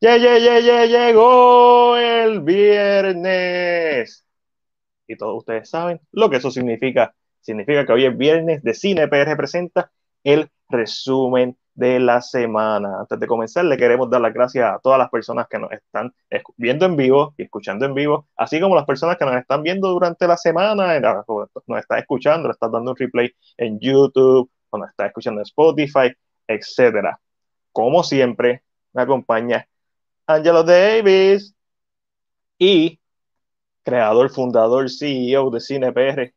¡Ye, ye, ye, ye! Llegó el viernes. Y todos ustedes saben lo que eso significa. Significa que hoy es viernes de Cine PR presenta el resumen de la semana. Antes de comenzar, le queremos dar las gracias a todas las personas que nos están viendo en vivo y escuchando en vivo, así como las personas que nos están viendo durante la semana, nos están escuchando, nos están dando un replay en YouTube, nos están escuchando en Spotify, etcétera. Como siempre, me acompaña Angelo Davis y creador, fundador, CEO de CinePR,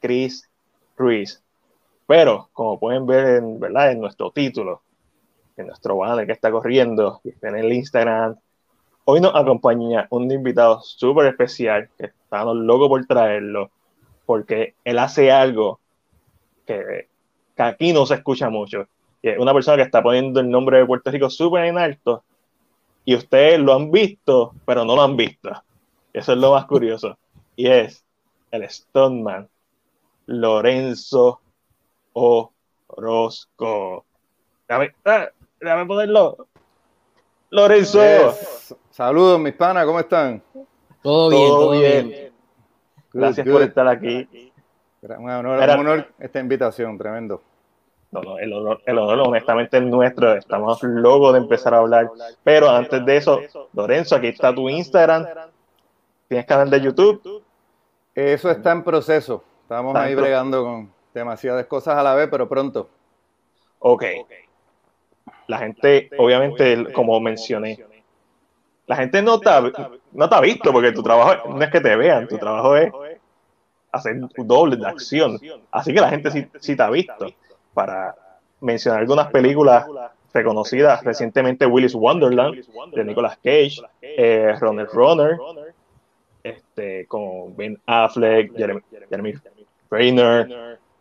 Chris Ruiz. Pero, como pueden ver en, ¿verdad? en nuestro título, en nuestro banner que está corriendo, y en el Instagram, hoy nos acompaña un invitado súper especial, que estamos locos por traerlo, porque él hace algo que, aquí no se escucha mucho. Y es una persona que está poniendo el nombre de Puerto Rico súper en alto, y ustedes lo han visto, pero no lo han visto. Eso es lo más curioso. Y es el Stoneman Lorenzo Orozco. Déjame, ah, déjame ponerlo. Lorenzo. Saludos, mis panas, ¿cómo están? Todo bien, todo, bien. Gracias por estar aquí. Un honor, un honor esta invitación, tremendo. No, no, el honor, el honor honestamente es nuestro. Estamos locos de empezar a hablar. Pero antes de eso, Lorenzo, aquí está tu Instagram. ¿Tienes canal de YouTube? Eso está en proceso. Estamos ahí bregando con demasiadas cosas a la vez, pero pronto. Ok. La gente, obviamente, como mencioné, la gente no te, ha, no te ha visto porque tu trabajo no es que te vean, tu trabajo es hacer doble de acción. Así que la gente sí, sí te ha visto para mencionar algunas películas reconocidas recientemente Willis Wonderland de Nicolas Cage, eh, Runner Runner, este, con Ben Affleck, Jeremy, Jeremy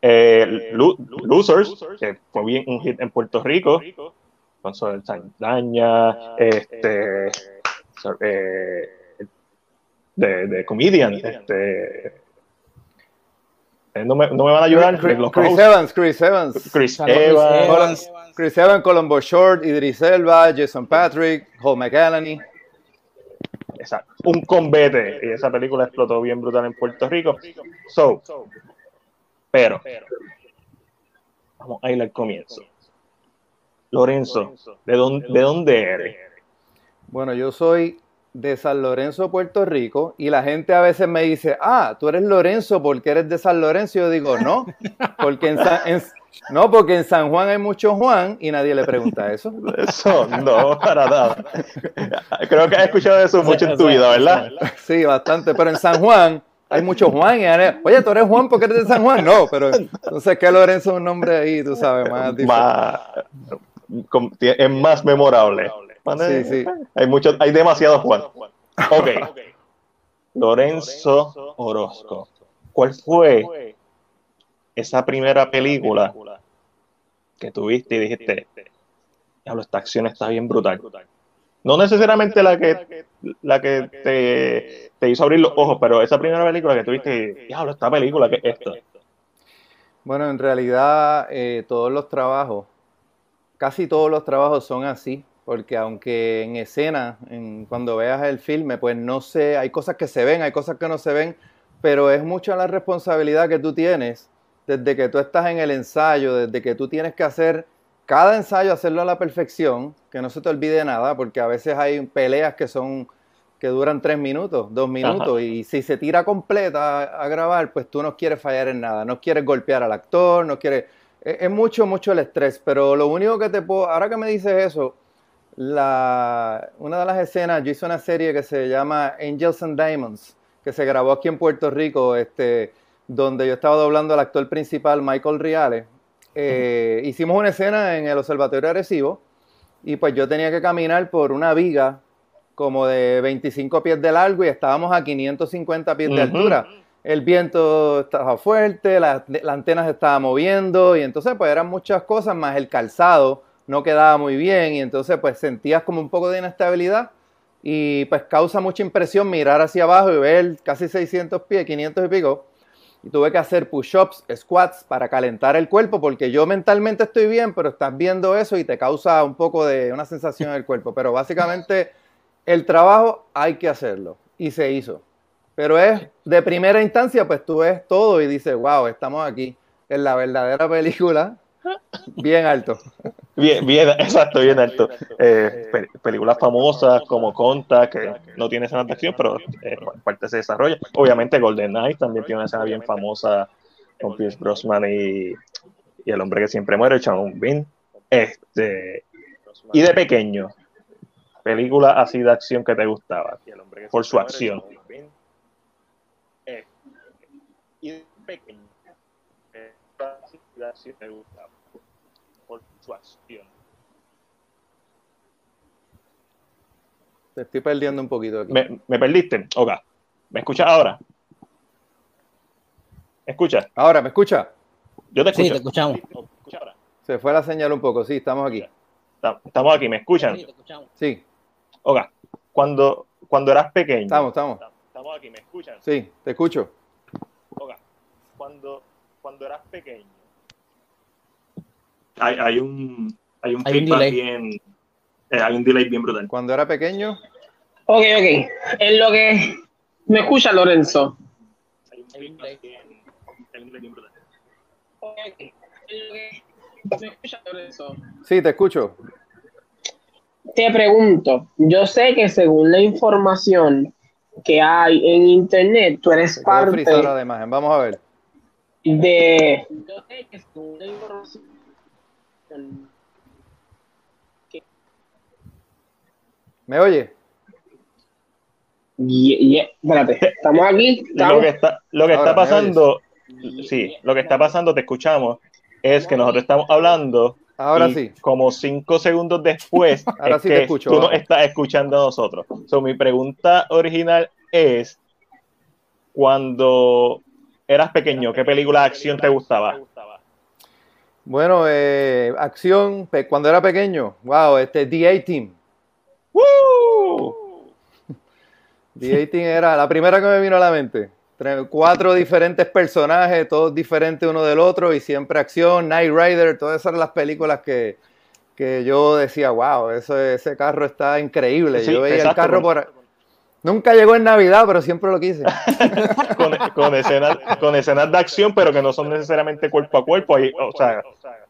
eh, Losers, que fue bien un hit en Puerto Rico, con Soel Sandaña, este, eh, de, de Comedian, este, no me, no me, van a ayudar. Chris, Chris Evans, Chris Evans. Chris Evans. Chris Evans, Colombo Short, Idris Elba, Jason Patrick, Hall McAlany. Exacto. Un combate. Y esa película explotó bien brutal en Puerto Rico. So, pero, vamos a ir al comienzo. Lorenzo, ¿de dónde, ¿de dónde eres? Bueno, yo soy de San Lorenzo, Puerto Rico, y la gente a veces me dice, ah, tú eres Lorenzo porque eres de San Lorenzo. Yo digo, no, porque en San, no, porque en San Juan hay mucho Juan y nadie le pregunta eso. Eso, no, para nada. Creo que has escuchado eso mucho en tu vida, ¿verdad? Sí, bastante, pero en San Juan hay mucho Juan. Y, Oye, tú eres Juan porque eres de San Juan. No, pero entonces que Lorenzo es un nombre ahí, tú sabes, más, más es más memorable. Sí, sí. Hay, mucho, hay demasiado Juan. Ok. Lorenzo Orozco. ¿Cuál fue esa primera película que tuviste y dijiste, diablo, esta acción está bien brutal? No necesariamente la que, la que te, te hizo abrir los ojos, pero esa primera película que tuviste, diablo, esta película, ¿qué es esto? Bueno, en realidad eh, todos los trabajos, casi todos los trabajos son así porque aunque en escena, en, cuando veas el filme, pues no sé, hay cosas que se ven, hay cosas que no se ven, pero es mucha la responsabilidad que tú tienes desde que tú estás en el ensayo, desde que tú tienes que hacer cada ensayo, hacerlo a la perfección, que no se te olvide nada, porque a veces hay peleas que son que duran tres minutos, dos minutos, y si se tira completa a, a, grabar, pues tú no quieres fallar en nada, no quieres golpear al actor, no quieres... Es, es mucho, mucho el estrés, pero lo único que te puedo... Ahora que me dices eso, la, una de las escenas, yo hice una serie que se llama Angels and Diamonds, que se grabó aquí en Puerto Rico, este, donde yo estaba doblando al actor principal, Michael Riales. Eh, hicimos una escena en el Observatorio Arecibo y pues yo tenía que caminar por una viga como de 25 pies de largo y estábamos a 550 pies de altura. El viento estaba fuerte, la, la antena se estaba moviendo y entonces pues eran muchas cosas más el calzado no quedaba muy bien y entonces pues sentías como un poco de inestabilidad y pues causa mucha impresión mirar hacia abajo y ver casi 600 pies, 500 y pico. y tuve que hacer push-ups, squats para calentar el cuerpo porque yo mentalmente estoy bien, pero estás viendo eso y te causa un poco de una sensación en el cuerpo. Pero básicamente el trabajo hay que hacerlo y se hizo. Pero es de primera instancia, pues tú ves todo y dices, wow, estamos aquí en la verdadera película, bien alto. Bien, bien, exacto, bien alto. Eh, películas famosas como Conta, que no tiene escenas de acción, pero eh, parte se desarrolla. Obviamente Golden Knight también tiene una escena bien famosa con Pierce Brosnan y, y el hombre que siempre muere, Sean Bean. Este, y de pequeño, película así de acción que te gustaba, por su acción. Y de pequeño, así te gustaba, por su acción. Te estoy perdiendo un poquito aquí. ¿Me, me perdiste? Ok. ¿Me escuchas ahora? ¿Me escuchas? Ahora, ¿me escucha? Yo te escucho. Sí, te escuchamos. Se fue la señal un poco, sí, estamos aquí. Estamos aquí, ¿me escuchan? Sí, te escuchamos. Sí, Ok. Cuando, cuando eras pequeño. estamos, estamos. Estamos aquí, ¿me escuchan? Sí, te escucho. Ok. Cuando, cuando eras pequeño. Hay, hay un hay un Hay un feedback delay. bien eh, hay un delay bien brutal. Cuando era pequeño, Ok, ok. En lo que me escucha Lorenzo. Hay un feedback bien, hay un delay bien brutal. Ok, ok. En lo que me escucha Lorenzo. sí, te escucho. Te pregunto, yo sé que según la información que hay en internet, tú eres parte frisada la imagen. Vamos a ver. de... Yo sé que según la información... ¿Me oye? Espérate, estamos aquí. Lo que está, lo que Ahora, está ¿me pasando, sí, lo que está pasando, te escuchamos, es que nosotros estamos hablando Ahora y sí. como cinco segundos después Ahora es sí te que escucho, tú nos vamos. estás escuchando a nosotros. So, mi pregunta original es, cuando eras pequeño, ¿qué película de acción te gustaba? Bueno, eh, acción, cuando era pequeño, wow, este D-A-Team. ¡Woo! D-A-Team era la primera que me vino a la mente. Cuatro diferentes personajes, todos diferentes uno del otro y siempre acción, Night Rider, todas esas eran las películas que, que yo decía, wow, eso, ese carro está increíble. Sí, yo veía exacto, el carro por... Nunca llegó en Navidad, pero siempre lo quise. Con, escenas, con escenas de acción, pero que no son necesariamente cuerpo a cuerpo. Hay, o sea,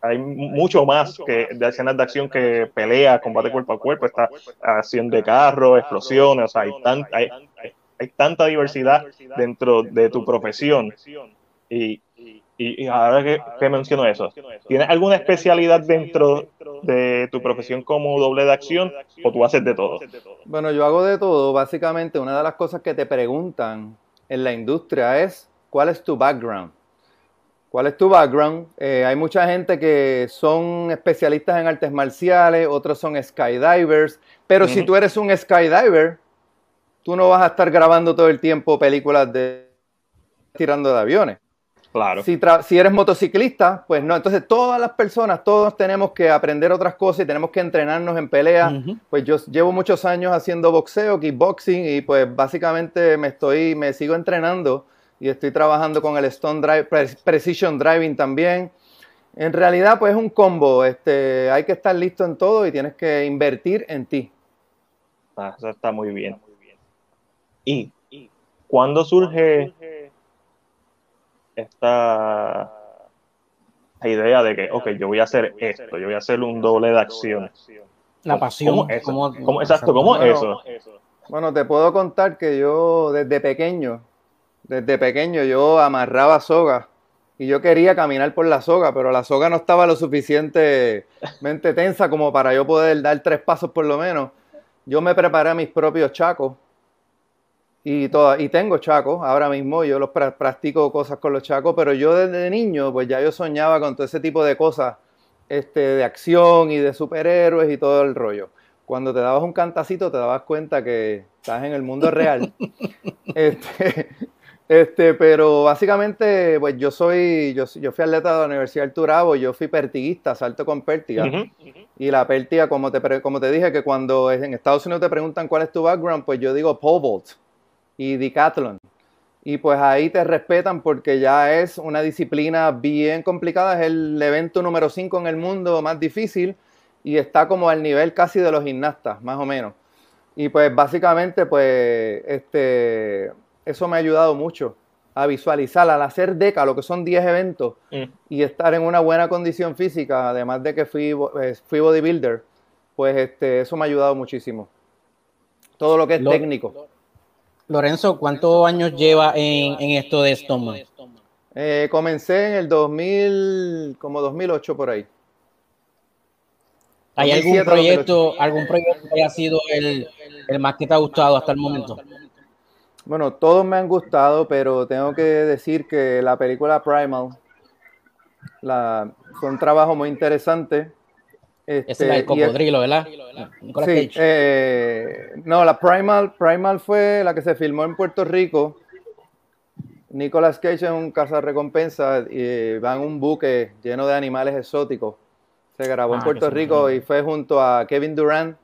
hay mucho más que de escenas de acción que pelea, combate cuerpo a cuerpo. Está acción de carro, explosiones. O sea, hay, tan- hay- hay tanta diversidad dentro de tu profesión. Y, y, y ahora que, que menciono eso, ¿tienes alguna especialidad dentro de tu profesión como doble de acción o tú haces de todo? Bueno, yo hago de todo. Básicamente, una de las cosas que te preguntan en la industria es, ¿cuál es tu background? ¿Cuál es tu background? Eh, hay mucha gente que son especialistas en artes marciales, otros son skydivers, pero si tú eres un skydiver, tú no vas a estar grabando todo el tiempo películas de tirando de aviones. Claro. Si, tra- si eres motociclista, pues no. Entonces, todas las personas, todos tenemos que aprender otras cosas y tenemos que entrenarnos en pelea. Pues yo llevo muchos años haciendo boxeo, kickboxing y pues básicamente me estoy, me sigo entrenando y estoy trabajando con el Stone Drive, Pre- Precision Driving también. En realidad, pues es un combo. Este, hay que estar listo en todo y tienes que invertir en ti. Ah, eso está muy bien. ¿Y cuándo surge esta idea de que, ok, yo voy a hacer esto, yo voy a hacer un doble de acción? La pasión. ¿Cómo es eso? cómo- ¿Cómo- exacto, ¿cómo es eso? Bueno, te puedo contar que yo desde pequeño, desde pequeño yo amarraba soga y yo quería caminar por la soga, pero la soga no estaba lo suficientemente tensa como para yo poder dar tres pasos por lo menos. Yo me preparé mis propios chacos y, toda- y tengo chacos ahora mismo, yo los pra- practico cosas con los chacos, pero yo desde niño pues ya yo soñaba con todo ese tipo de cosas este, de acción y de superhéroes y todo el rollo. Cuando te dabas un cantacito te dabas cuenta que estás en el mundo real. este, este, pero básicamente, pues yo soy, yo, yo fui atleta de la Universidad del Turabo, yo fui pertiguista, salto con pértiga. Y la pértiga, como te, como te dije, que cuando en Estados Unidos te preguntan cuál es tu background, pues yo digo pole vault y decathlon. y pues ahí te respetan porque ya es una disciplina bien complicada, es el evento número 5 en el mundo más difícil y está como al nivel casi de los gimnastas, más o menos. Y pues básicamente pues este, eso me ha ayudado mucho a visualizar, al hacer DECA, lo que son 10 eventos, mm. y estar en una buena condición física, además de que fui, pues, fui bodybuilder, pues este, eso me ha ayudado muchísimo. Todo lo que es técnico. Lorenzo, ¿cuántos años lleva en, esto de Stoneman? Eh, comencé en el 2000, como 2008 por ahí. ¿Hay algún proyecto, algún proyecto que haya sido el, el más que te ha gustado hasta el momento? Bueno, todos me han gustado, pero tengo que decir que la película Primal la, fue un trabajo muy interesante. Este, es el cocodrilo, ¿verdad? sí, eh, no, la Primal, Primal fue la que se filmó en Puerto Rico. Nicolas Cage es un cazarrecompensa y va en un buque lleno de animales exóticos. Se grabó en ah, Puerto Rico y fue junto a Kevin Durant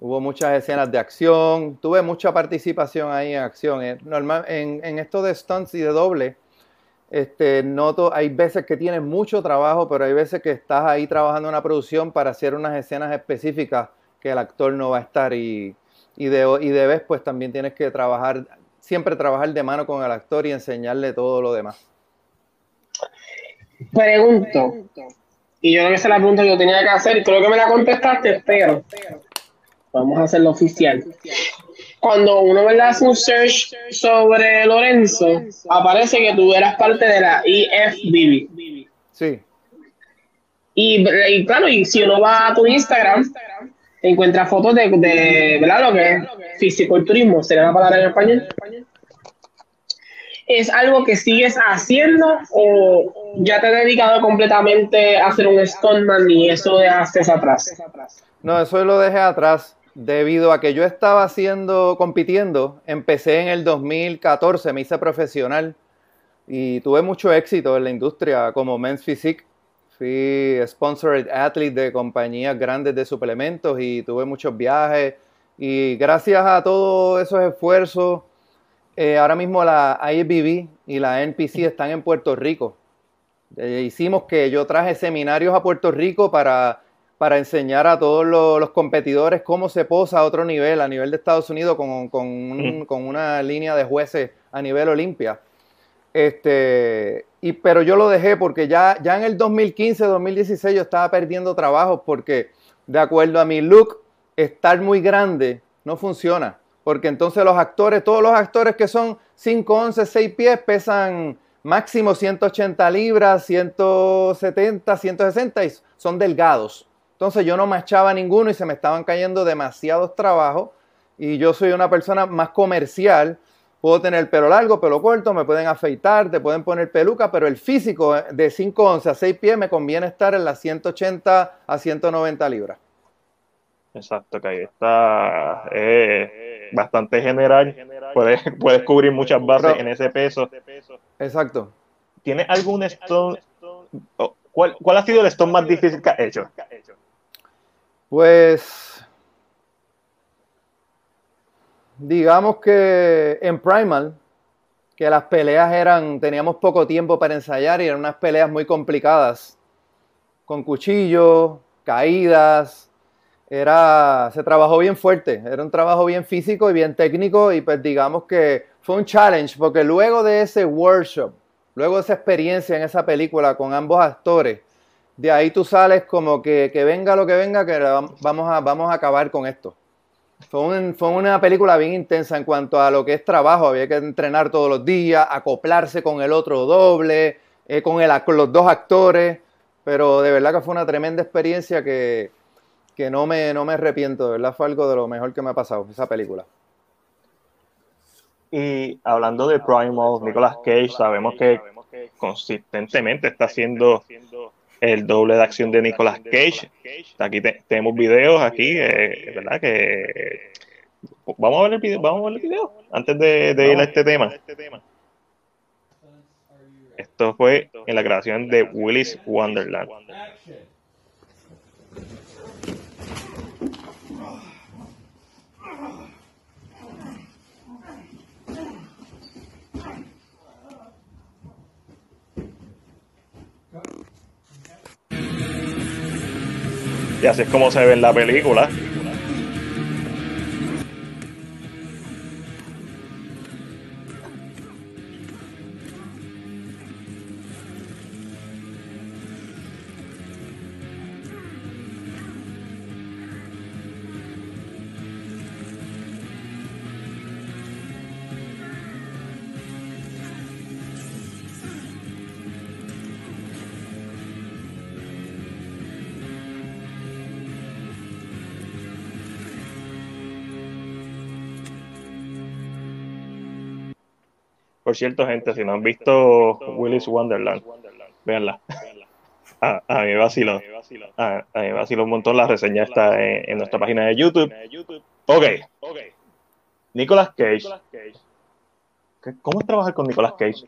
Hubo muchas escenas de acción, tuve mucha participación ahí en acción. Eh, normal, en, en esto de stunts y de doble, este, noto, hay veces que tienes mucho trabajo, pero hay veces que estás ahí trabajando en una producción para hacer unas escenas específicas que el actor no va a estar y, y, de, y debes pues también tienes que trabajar, siempre trabajar de mano con el actor y enseñarle todo lo demás. Pregunto, y yo creo que esa es la pregunta que yo tenía que hacer, creo que me la contestaste, pero Vamos a hacerlo oficial. Cuando uno hace un search sobre Lorenzo, aparece que tú eras parte de la IFBB. Sí. Y, claro, y si uno va a tu Instagram, te encuentras fotos de, de ¿verdad? Lo que es fisiculturismo, ¿sería la palabra en español? ¿Es algo que sigues haciendo o ya te has dedicado completamente a hacer un stuntman y eso dejaste atrás? No, eso lo dejé atrás debido a que yo estaba haciendo, compitiendo, empecé en el 2014, me hice profesional y tuve mucho éxito en la industria como Men's Physique. Fui sponsored athlete de compañías grandes de suplementos y tuve muchos viajes. Y gracias a todos esos esfuerzos, eh, ahora mismo la IBB y la NPC están en Puerto Rico. Eh, hicimos que yo traje seminarios a Puerto Rico para para enseñar a todos los, competidores cómo se posa a otro nivel, a nivel de Estados Unidos, con, con, una línea de jueces a nivel Olimpia. Este, y, pero yo lo dejé porque ya, ya en el 2015, 2016 yo estaba perdiendo trabajo porque de acuerdo a mi look, estar muy grande no funciona. Porque entonces los actores, todos los actores que son 5, 11, 6 pies pesan máximo 180 libras, 170, 160 y son delgados. Entonces yo no machaba ninguno y se me estaban cayendo demasiados trabajos. Y yo soy una persona más comercial. Puedo tener pelo largo, pelo corto, me pueden afeitar, te pueden poner peluca, pero el físico de 5 once a 6 pies me conviene estar en las 180 a 190 libras. Exacto, que ahí está eh, bastante general. Puedes, puedes cubrir muchas bases en ese peso. Exacto. ¿Tienes algún stone? ¿Cuál, ¿Cuál ha sido el stone más difícil que has hecho? Pues digamos que en Primal, que las peleas eran, teníamos poco tiempo para ensayar y eran unas peleas muy complicadas, con cuchillos, caídas, era, se trabajó bien fuerte, era un trabajo bien físico y bien técnico y pues digamos que fue un challenge porque luego de ese workshop, luego de esa experiencia en esa película con ambos actores, de ahí tú sales como que, venga lo que venga, que vamos a, vamos a acabar con esto. Fue, fue, una película bien intensa en cuanto a lo que es trabajo. Había que entrenar todos los días, acoplarse con el otro doble, eh, con, el, con los dos actores. Pero de verdad que fue una tremenda experiencia que, no, me, no me arrepiento. De verdad fue algo de lo mejor que me ha pasado, esa película. Y hablando de Primal, Nicolas Cage, sabemos que consistentemente está haciendo el doble de acción de Nicolas Cage. Aquí tenemos videos aquí, eh, ¿verdad? Que vamos a ver el video, vamos a ver el video antes de, de ir a este tema. Esto fue en la grabación de Willis Wonderland. Y así es como se ve en la película. Por cierto, gente, si no han visto Willis Wonderland, véanla. A, a mí me vaciló. A, a mí me vaciló un montón. La reseña está en, nuestra página de YouTube. Ok. Nicolas Cage. ¿Qué- ¿Cómo es trabajar con Nicolas Cage?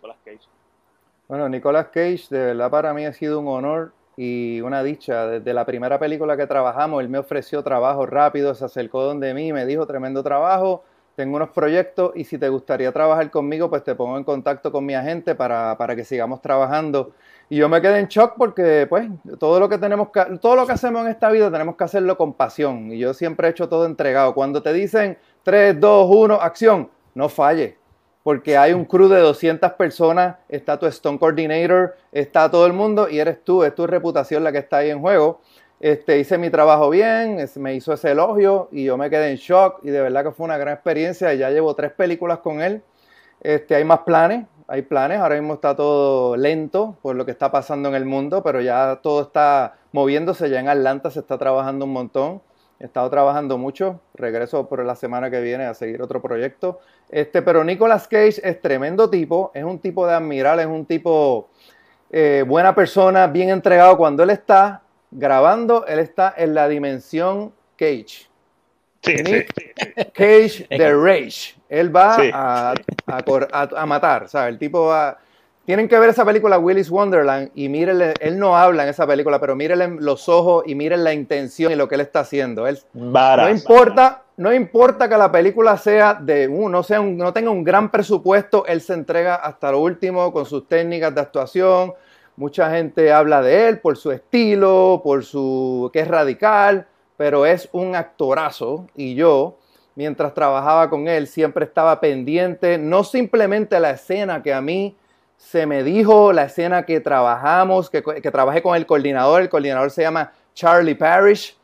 Bueno, Nicolas Cage, de verdad para mí ha sido un honor y una dicha. Desde la primera película que trabajamos, él me ofreció trabajo rápido, se acercó donde mí, me dijo tremendo trabajo, tengo unos proyectos y si te gustaría trabajar conmigo, pues te pongo en contacto con mi agente para, para que sigamos trabajando. Y yo me quedé en shock porque, pues, todo lo que tenemos que, todo lo que hacemos en esta vida tenemos que hacerlo con pasión. Y yo siempre he hecho todo entregado. Cuando te dicen 3, 2, 1, acción, no falle porque hay un crew de 200 personas, está tu Stone Coordinator, está todo el mundo y eres tú, es tu reputación la que está ahí en juego. Este, hice mi trabajo bien, me hizo ese elogio y yo me quedé en shock y de verdad que fue una gran experiencia. Ya llevo tres películas con él. Este, hay más planes, hay planes. Ahora mismo está todo lento por lo que está pasando en el mundo, pero ya todo está moviéndose. Ya en Atlanta se está trabajando un montón. He estado trabajando mucho. Regreso por la semana que viene a seguir otro proyecto. Este, pero Nicolas Cage es tremendo tipo, es un tipo de admirar, es un tipo eh, buena persona, bien entregado. Cuando él está grabando, él está en la dimensión Cage. Sí, sí. Cage de Rage. Él va Sí. a, a a- a matar, ¿sabes? El tipo va... Tienen que ver esa película Willis Wonderland y mírenle, él no habla en esa película, pero mírenle los ojos y miren la intención y lo que él está haciendo. Él, no importa, no importa que la película sea de un, no sea un- no tenga un gran presupuesto, él se entrega hasta lo último con sus técnicas de actuación. Mucha gente habla de él por su estilo, por su que es radical, pero es un actorazo. Y yo mientras trabajaba con él siempre estaba pendiente no simplemente la escena que a mí se me dijo, la escena que trabajamos, que, que trabajé con el coordinador, el coordinador se llama Charlie Parrish,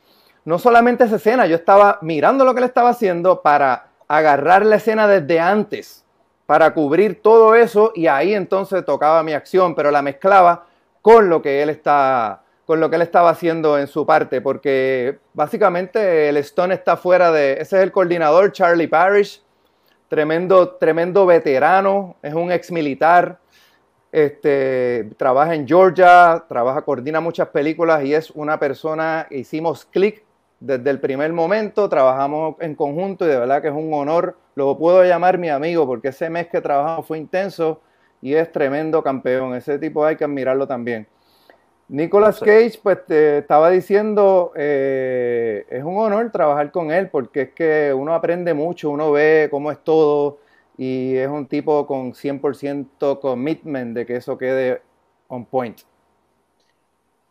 no solamente esa escena, yo estaba mirando lo que él estaba haciendo para agarrar la escena desde antes, para cubrir todo eso y ahí entonces tocaba mi acción, pero la mezclaba con lo que él está con lo que él estaba haciendo en su parte, porque básicamente el Stone está fuera de, ese es el coordinador Charlie Parrish, tremendo, tremendo veterano, es un ex militar, este, trabaja en Georgia, trabaja, coordina muchas películas y es una persona, hicimos clic desde el primer momento, trabajamos en conjunto y de verdad que es un honor, lo puedo llamar mi amigo porque ese mes que trabajamos fue intenso y es tremendo campeón, ese tipo hay que admirarlo también. Nicolas Cage, pues te estaba diciendo, eh, es un honor trabajar con él porque es que uno aprende mucho, uno ve cómo es todo y es un tipo con 100% commitment de que eso quede on point.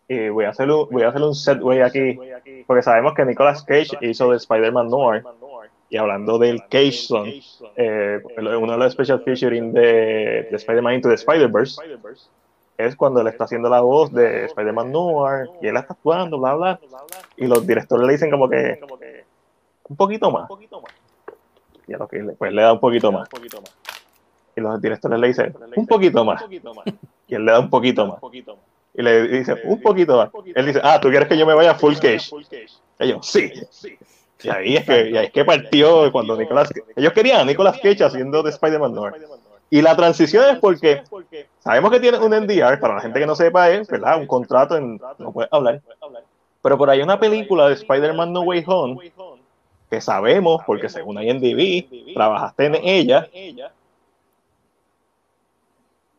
Y voy a hacer un, voy a hacer un setway aquí, porque sabemos que Nicolas Cage hizo de Spider-Man Noir. Y hablando del Cage Song, eh, uno de los special featuring de, de Spider-Man Into the Spider-Verse es cuando él está haciendo la voz de Spider-Man Noir y él está actuando, bla, bla. Y los directores le dicen como que un poquito más. Y a lo que pues le da un poquito más. Y los directores le dicen un poquito más. Y él le da un poquito más. Y le dice un poquito más. Él dice, ah, ¿tú quieres que yo me vaya full cage? Ellos, sí. Y ahí es que, y ahí es que partió cuando Nicolas Ellos querían a Nicolas Cage haciendo de Spider-Man Noir. Y la transición es porque sabemos que tiene un NDR, para la gente que no sepa, es ¿verdad? un contrato en. No puede hablar. Pero por ahí una película de Spider-Man No Way Home que sabemos, porque según IMDb, trabajaste en ella.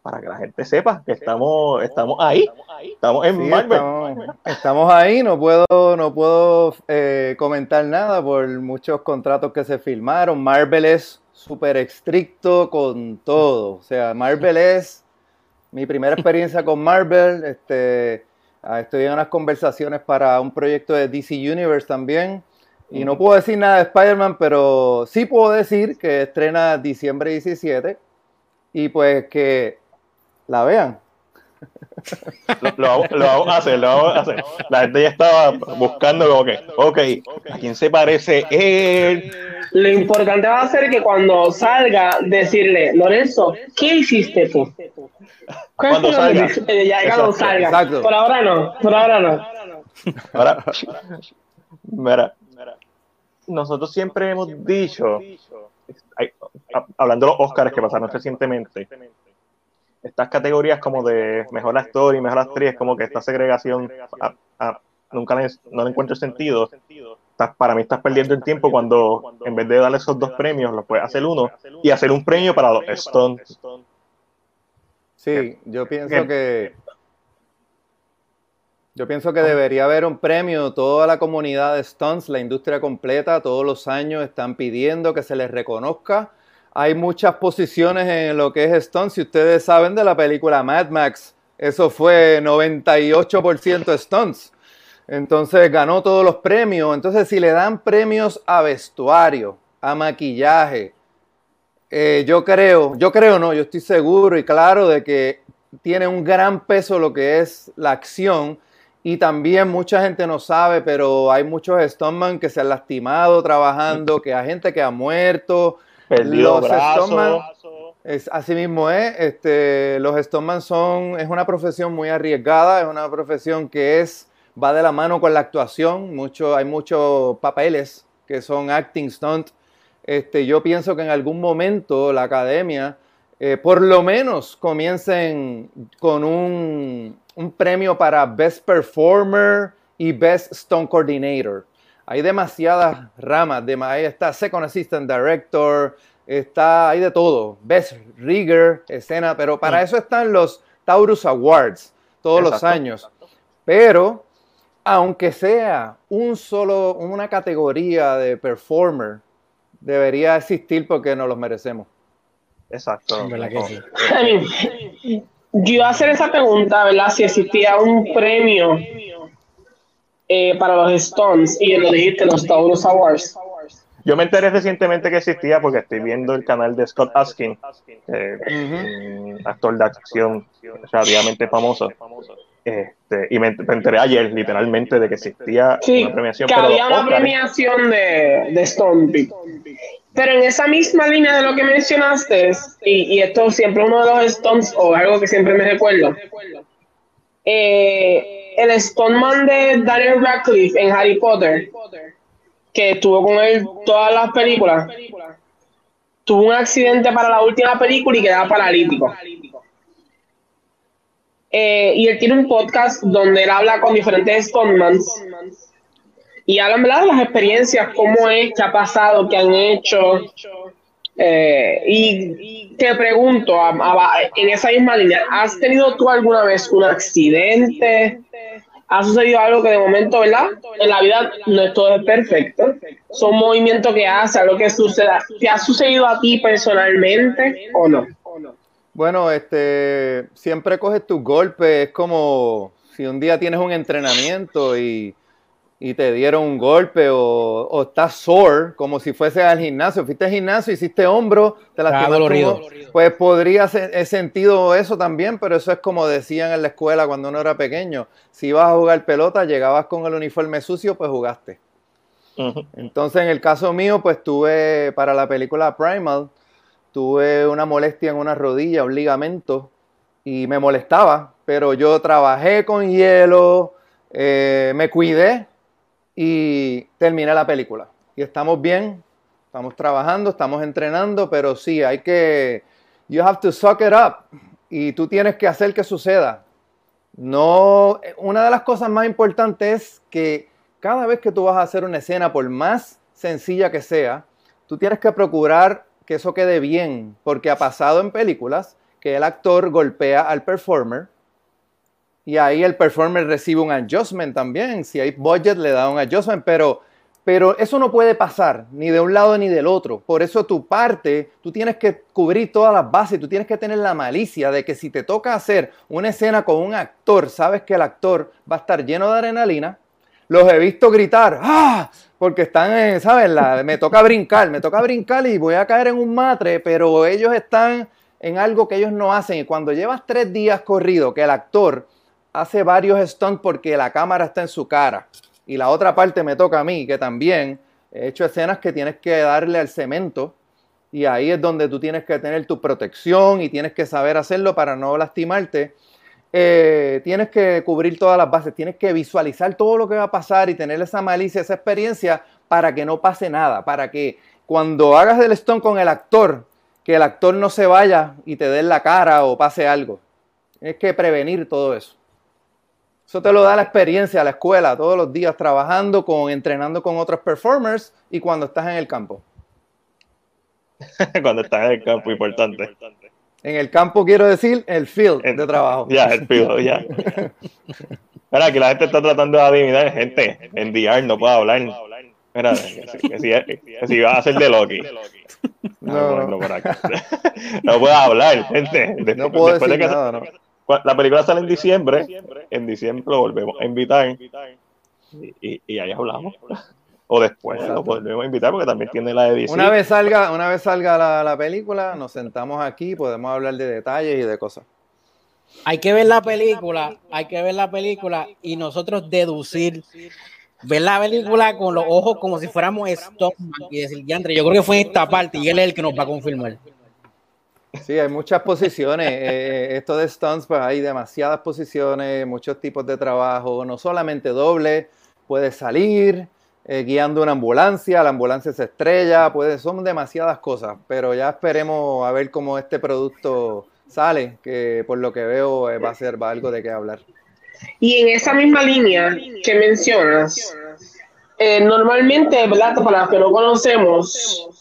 Para que la gente sepa que estamos, estamos ahí. Estamos en Sí, Marvel. estamos, estamos ahí, no puedo, no puedo eh, comentar nada por muchos contratos que se firmaron. Marvel es súper estricto con todo. O sea, Marvel es mi primera experiencia con Marvel. Este, Ah, estoy en unas conversaciones para un proyecto de DC Universe también. Y no puedo decir nada de Spider-Man, pero sí puedo decir que estrena diciembre 17 y pues que la vean. Lo, vamos a hacer, lo vamos a hacer. La gente ya estaba buscando como que, ok, ¿a quién se parece él? Lo importante va a ser que cuando salga, decirle, Lorenzo, ¿qué hiciste tú? Cuando salga. Ya cuando salga. Por ahora no, por ahora no. Ahora, mira, nosotros siempre hemos dicho, hablando de los Oscars que pasaron recientemente, estas categorías como de mejor actor y mejor actriz, como que esta segregación nunca no le encuentro sentido. para mí estás perdiendo el tiempo cuando en vez de darle esos dos premios, lo puedes hacer uno y hacer un premio para los Stones. Sí, yo pienso que yo pienso que debería haber un premio. Toda la comunidad de Stones, la industria completa, todos los años están pidiendo que se les reconozca hay muchas posiciones en lo que es Stones. Si ustedes saben de la película Mad Max, eso fue 98% Stones. Entonces ganó todos los premios. Entonces, si le dan premios a vestuario, a maquillaje, eh, yo creo, yo creo no, yo estoy seguro y claro de que tiene un gran peso lo que es la acción. Y también mucha gente no sabe, pero hay muchos Stoneman que se han lastimado trabajando, que hay gente que ha muerto, Perdido los Stoneman, es, así mismo es, este, los Stoneman son, es una profesión muy arriesgada, es una profesión que es, va de la mano con la actuación, mucho, hay muchos papeles que son acting stunt. Este, yo pienso que en algún momento la academia, eh, por lo menos comiencen con un, un premio para Best Performer y Best Stunt Coordinator hay demasiadas ramas, de, ahí está Second Assistant Director, está, hay de todo, Best Rigger, escena, pero para eso están los Taurus Awards todos los años. Pero, aunque sea un solo, una categoría de performer, debería existir porque nos los merecemos. Exacto. Yo iba a hacer esa pregunta, ¿verdad? Si existía un premio eh, para los Stones y lo dijiste, los Taurus Awards. Yo me enteré recientemente que existía porque estoy viendo el canal de Scott Askin, actor de acción relativamente famoso. Este, y me, enteré ayer, literalmente, de que existía una premiación. Que había una premiación de, de Stone Pero en esa misma línea de lo que mencionaste, y, y esto siempre uno de los Stones, o algo que siempre me recuerdo, eh, el Stoneman de Daniel Radcliffe en Harry Potter, que estuvo con él todas las películas, tuvo un accidente para la última película y quedaba paralítico. Eh, y él tiene un podcast donde él habla con diferentes Stonemans y hablan de las experiencias, cómo es, qué ha pasado, qué han hecho. Eh, y te pregunto, en esa misma línea, ¿has tenido tú alguna vez un accidente? ¿Ha sucedido algo que de momento, ¿verdad? En la vida no es todo perfecto. Son movimientos que hace, algo que suceda. ¿Te ha sucedido a ti personalmente o no? Bueno, este, siempre coges tus golpes. Es como si un día tienes un entrenamiento y y te dieron un golpe o, o, estás sore, como si fuese al gimnasio, fuiste al gimnasio, hiciste hombro, te lastimaste, pues podría ser sentido eso también, pero eso es como decían en la escuela cuando uno era pequeño, si ibas a jugar pelota, llegabas con el uniforme sucio, pues jugaste. Entonces, en el caso mío, pues tuve para la película Primal, tuve una molestia en una rodilla, un ligamento, y me molestaba, pero yo trabajé con hielo, eh, me cuidé, y termina la película. Y estamos bien, estamos trabajando, estamos entrenando, pero sí, hay que, you have to suck it up y tú tienes que hacer que suceda. No, una de las cosas más importantes es que cada vez que tú vas a hacer una escena, por más sencilla que sea, tú tienes que procurar que eso quede bien, porque ha pasado en películas que el actor golpea al performer y ahí el performer recibe un adjustment también. Si hay budget, le da un adjustment, pero Pero eso no puede pasar ni de un lado ni del otro. Por eso tu parte, tú tienes que cubrir todas las bases, tú tienes que tener la malicia de que si te toca hacer una escena con un actor, sabes que el actor va a estar lleno de adrenalina. Los he visto gritar, ¡ah! Porque están, en, ¿sabes? La, me toca brincar, me toca brincar y voy a caer en un matre, pero ellos están en algo que ellos no hacen. Y cuando llevas tres días corrido, que el actor hace varios stunts porque la cámara está en su cara, y la otra parte me toca a mí, que también he hecho escenas que tienes que darle al cemento y ahí es donde tú tienes que tener tu protección y tienes que saber hacerlo para no lastimarte. Eh, tienes que cubrir todas las bases, tienes que visualizar todo lo que va a pasar y tener esa malicia, esa experiencia para que no pase nada, para que cuando hagas el stone con el actor, que el actor no se vaya y te dé la cara o pase algo. Tienes que prevenir todo eso. Eso te lo da la experiencia, la escuela, todos los días trabajando, con, entrenando con otros performers y cuando estás en el campo. cuando estás en el campo, importante. En el campo quiero decir el field de trabajo. Ya, el field, ya. Mira, que la gente está tratando de adivinar, gente, en DR no puedo hablar. Mira, que, si, si, vas a hacer de Loki. No, no, no, no puedo hablar, gente. no puedo decir de que nada, no la película sale en diciembre, en diciembre lo volvemos a invitar y, y, ahí hablamos. O después lo volvemos a invitar porque también tiene la edición. Una vez salga, una vez salga la, la película, nos sentamos aquí, podemos hablar de detalles y de cosas. Hay que ver la película, hay que ver la película y nosotros deducir, ver la película con los ojos como si fuéramos Stockman y decir, Yandre, yo creo que fue en esta parte y él es el que nos va a confirmar. Sí, hay muchas posiciones. Eh, eh, esto de stunts, pues hay demasiadas posiciones, muchos tipos de trabajo, no solamente doble, puede salir eh, guiando una ambulancia, la ambulancia se estrella, puede, son demasiadas cosas, pero ya esperemos a ver cómo este producto sale, que por lo que veo va a ser algo de qué hablar. Y en esa misma línea que mencionas, normalmente, ¿verdad? Para los que no conocemos,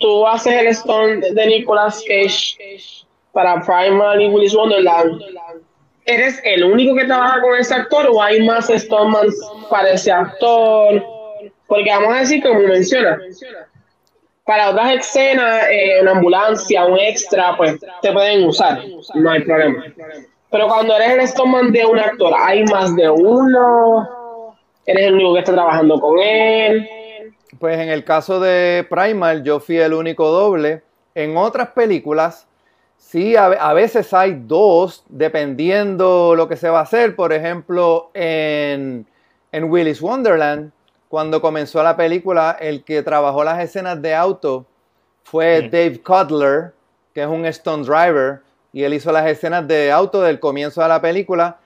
tú haces el stone de Nicolas Cage para Primal y Willis Wonderland, ¿eres el único que trabaja con ese actor o hay más Stoneman para ese actor? Porque vamos a decir, como menciona, para otras escenas, eh, una ambulancia, un extra, pues te pueden usar, no hay problema. Pero cuando eres el Stoneman de un actor, ¿hay más de uno? ¿Eres el único que está trabajando con él? Pues en el caso de Primal, yo fui el único doble. En otras películas, sí, a, veces hay dos, dependiendo lo que se va a hacer. Por ejemplo, en, en Willis Wonderland, cuando comenzó la película, el que trabajó las escenas de auto fue Dave Cutler, que es un stunt driver, y él hizo las escenas de auto del comienzo de la película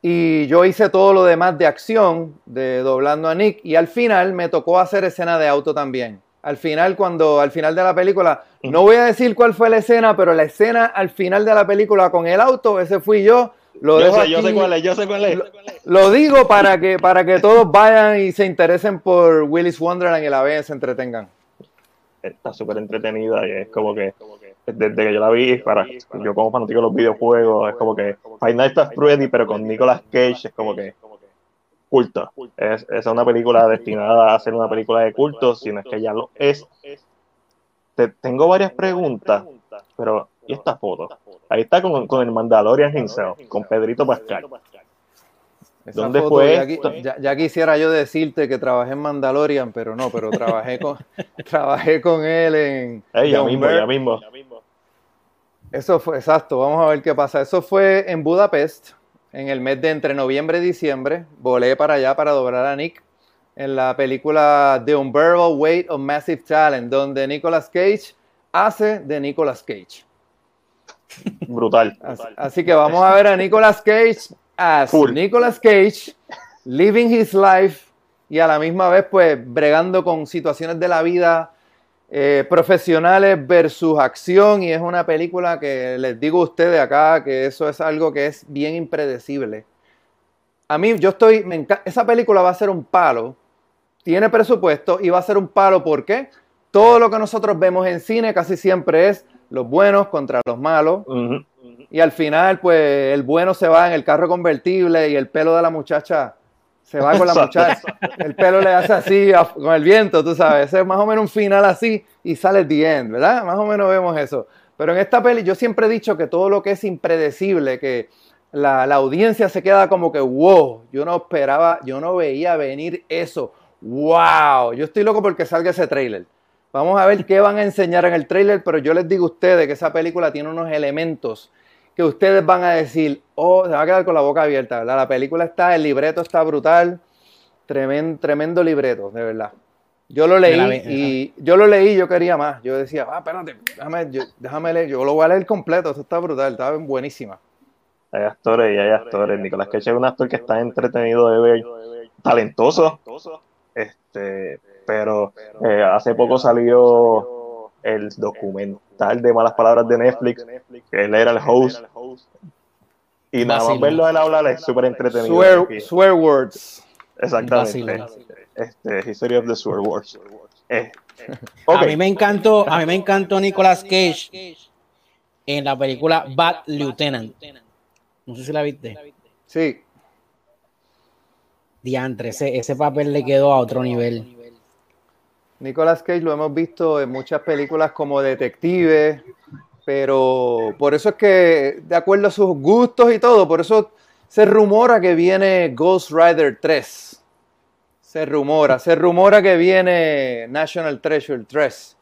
y yo hice todo lo demás de acción, de doblando a Nick, y al final me tocó hacer escena de auto también. Al final, cuando al final de la película, no voy a decir cuál fue la escena, pero la escena al final de la película con el auto, ese fui yo. Lo yo, sé, yo sé cuál es, yo sé cuál es. Lo, digo para que, para que todos vayan y se interesen por Willis Wonderland y la vean, se entretengan. Está súper entretenida y es como que desde que yo la vi, para yo como fanático de los videojuegos, es como que Final Fantasy Freddy, pero con Nicolas Cage, es como que culto. Es, es una película destinada a ser una película de culto, sino es que ya lo es. Te, tengo varias preguntas, pero ¿y esta foto? Ahí está con, con el Mandalorian himself, con Pedrito Pascal. ¿Dónde fue ya, quisiera yo decirte que trabajé en Mandalorian, pero no, pero trabajé con, trabajé con él en... ya mismo, ya mismo. Eso fue, exacto, vamos a ver qué pasa. Eso fue en Budapest, en el mes de entre noviembre y diciembre. Volé para allá para doblar a Nick en la película The Unbearable Weight of Massive Talent, donde Nicolas Cage hace de Nicolas Cage. Brutal. Así, que vamos a ver a Nicolas Cage as Nicolas Cage, living his life y a la misma vez pues bregando con situaciones de la vida eh, profesionales versus acción y es una película que les digo a ustedes acá que eso es algo que es bien impredecible. A mí yo estoy, me esa película va a ser un palo, tiene presupuesto y va a ser un palo porque todo lo que nosotros vemos en cine casi siempre es los buenos contra los malos. Y al final, pues el bueno se va en el carro convertible y el pelo de la muchacha Se va con la muchacha, el pelo le hace así con el viento, tú sabes. Ese es más o menos un final así y sale el the end, ¿verdad? Más o menos vemos eso. Pero en esta peli yo siempre he dicho que todo lo que es impredecible, que la, la, audiencia se queda como que, wow, yo no esperaba, yo no veía venir eso. Wow, yo estoy loco porque salga ese trailer. Vamos a ver qué van a enseñar en el trailer, pero yo les digo a ustedes que esa película tiene unos elementos que ustedes van a decir, oh, se va a quedar con la boca abierta, ¿verdad? La película está, el libreto está brutal, tremendo, tremendo libreto, de verdad. Yo lo leí y yo lo leí, yo quería más. Yo decía, ah, espérate, déjame, déjame leer, yo lo voy a leer completo, esto está brutal, está buenísima. Hay actores y hay actores. Nicolás Cage es un actor que está entretenido de ver, talentoso, este, pero eh, hace poco salió el documental de malas palabras de Netflix, que él era el host. Y nada más verlo él hablar es súper entretenido. Swear, words. Exactamente. Este, History of the Swear Words. Eh, a mí me encantó, a mí me encantó Nicolas Cage en la película Bad Lieutenant. No sé si la viste. Sí. Diantre, ese, ese papel le quedó a otro nivel. Nicolas Cage lo hemos visto en muchas películas como detective, pero por eso es que, de acuerdo a sus gustos y todo, por eso se rumora que viene Ghost Rider 3. Se rumora, se rumora que viene National Treasure 3.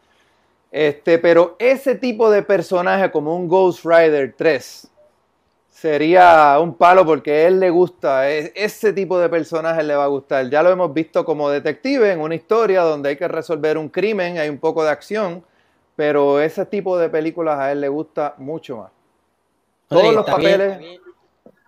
Este, pero ese tipo de personaje como un Ghost Rider 3 sería un palo porque a él le gusta, ese tipo de personaje le va a gustar. Ya lo hemos visto como detective en una historia donde hay que resolver un crimen, hay un poco de acción, pero ese tipo de películas a él le gusta mucho más. Todos los papeles...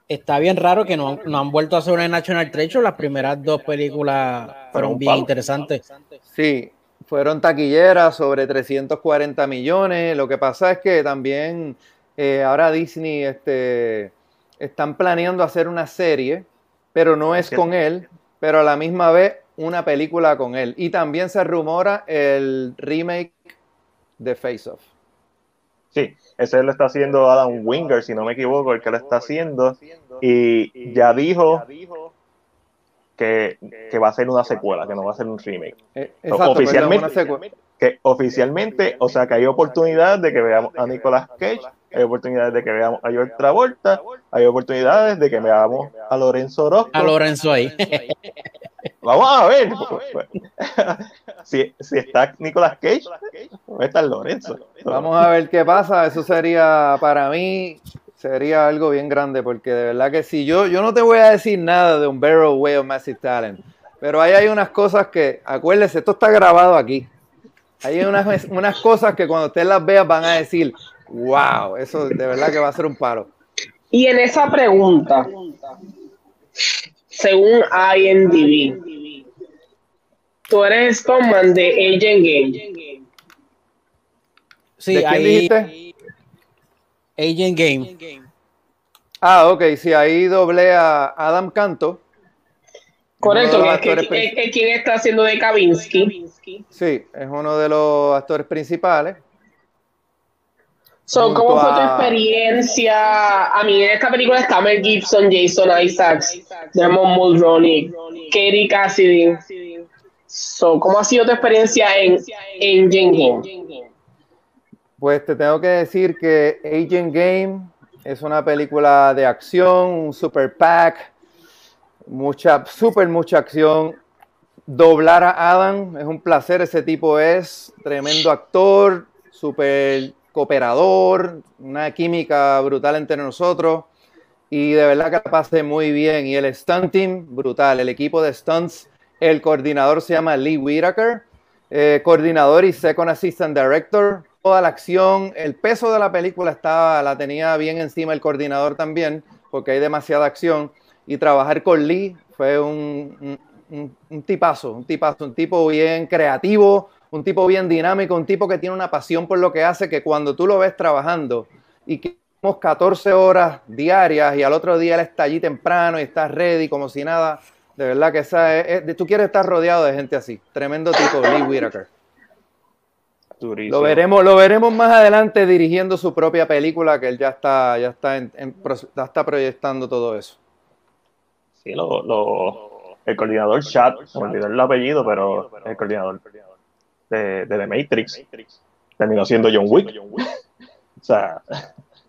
está bien raro que no, han vuelto a hacer una National Treasure, las primeras dos películas fueron bien interesantes. Sí, fueron taquilleras sobre 340 millones, lo que pasa es que también eh, ahora Disney este, están planeando hacer una serie, pero no es con él, pero a la misma vez una película con él. Y también se rumora el remake de Face Off. Sí, ese lo está haciendo Adam Winger, si no me equivoco, el que lo está haciendo. Y ya dijo que, va a ser una secuela, que no va a ser un remake. Eh, oficialmente, que oficialmente, o sea que hay oportunidad de que veamos a Nicolas Cage hay oportunidades de que veamos a George Travolta, hay oportunidades de que veamos a Lorenzo Orozco. A Lorenzo ahí. Vamos a ver. si, si está Nicolas Cage, ¿dónde está Lorenzo? Vamos a ver qué pasa. Eso sería para mí sería algo bien grande porque de verdad que si yo yo no te voy a decir nada de un Barrel Way of Massive Talent, pero ahí hay unas cosas que acuérdese, esto está grabado aquí. Hay unas, unas cosas que cuando usted las vea van a decir, Wow, eso de verdad que va a ser un paro. Y en esa pregunta, según IMDb, tú eres Stoneman de Agent Game. Sí, ¿De quién dijiste? Agent Game. Ah, ok, sí, ahí doblé a Adam Canto. Correcto, que, quien está haciendo de Kavinsky. Sí, es uno de los actores principales. So, ¿Cómo fue tu experiencia? A mí en esta película está Mel Gibson, Jason Isaacs, Demon Mulroney, Katie Cassidy. So, ¿Cómo ha sido tu experiencia en Agent Game? Pues te tengo que decir que Agent Game es una película de acción, un super pack, mucha, super mucha acción. Doblar a Adam es un placer, ese tipo es tremendo actor, super cooperador, una química brutal entre nosotros y de verdad que la pasé muy bien. Y el stunt team, brutal. El equipo de stunts, el coordinador se llama Lee Whitaker, eh, coordinador y second assistant director. Toda la acción, el peso de la película estaba, la tenía bien encima el coordinador también, porque hay demasiada acción. Y trabajar con Lee fue un, un, un tipazo, un tipazo, un tipo bien creativo, un tipo bien dinámico, un tipo que tiene una pasión por lo que hace, que cuando tú lo ves trabajando y que tenemos 14 horas diarias y al otro día él está allí temprano y está ready como si nada, de verdad que esa es, tú quieres estar rodeado de gente así, tremendo tipo, Lee Whitaker. Lo veremos, lo veremos más adelante dirigiendo su propia película, que él ya está, ya está, está proyectando todo eso. Sí, lo, el coordinador me olvidó el apellido, pero el coordinador de, de The Matrix terminó siendo John Wick. o sea,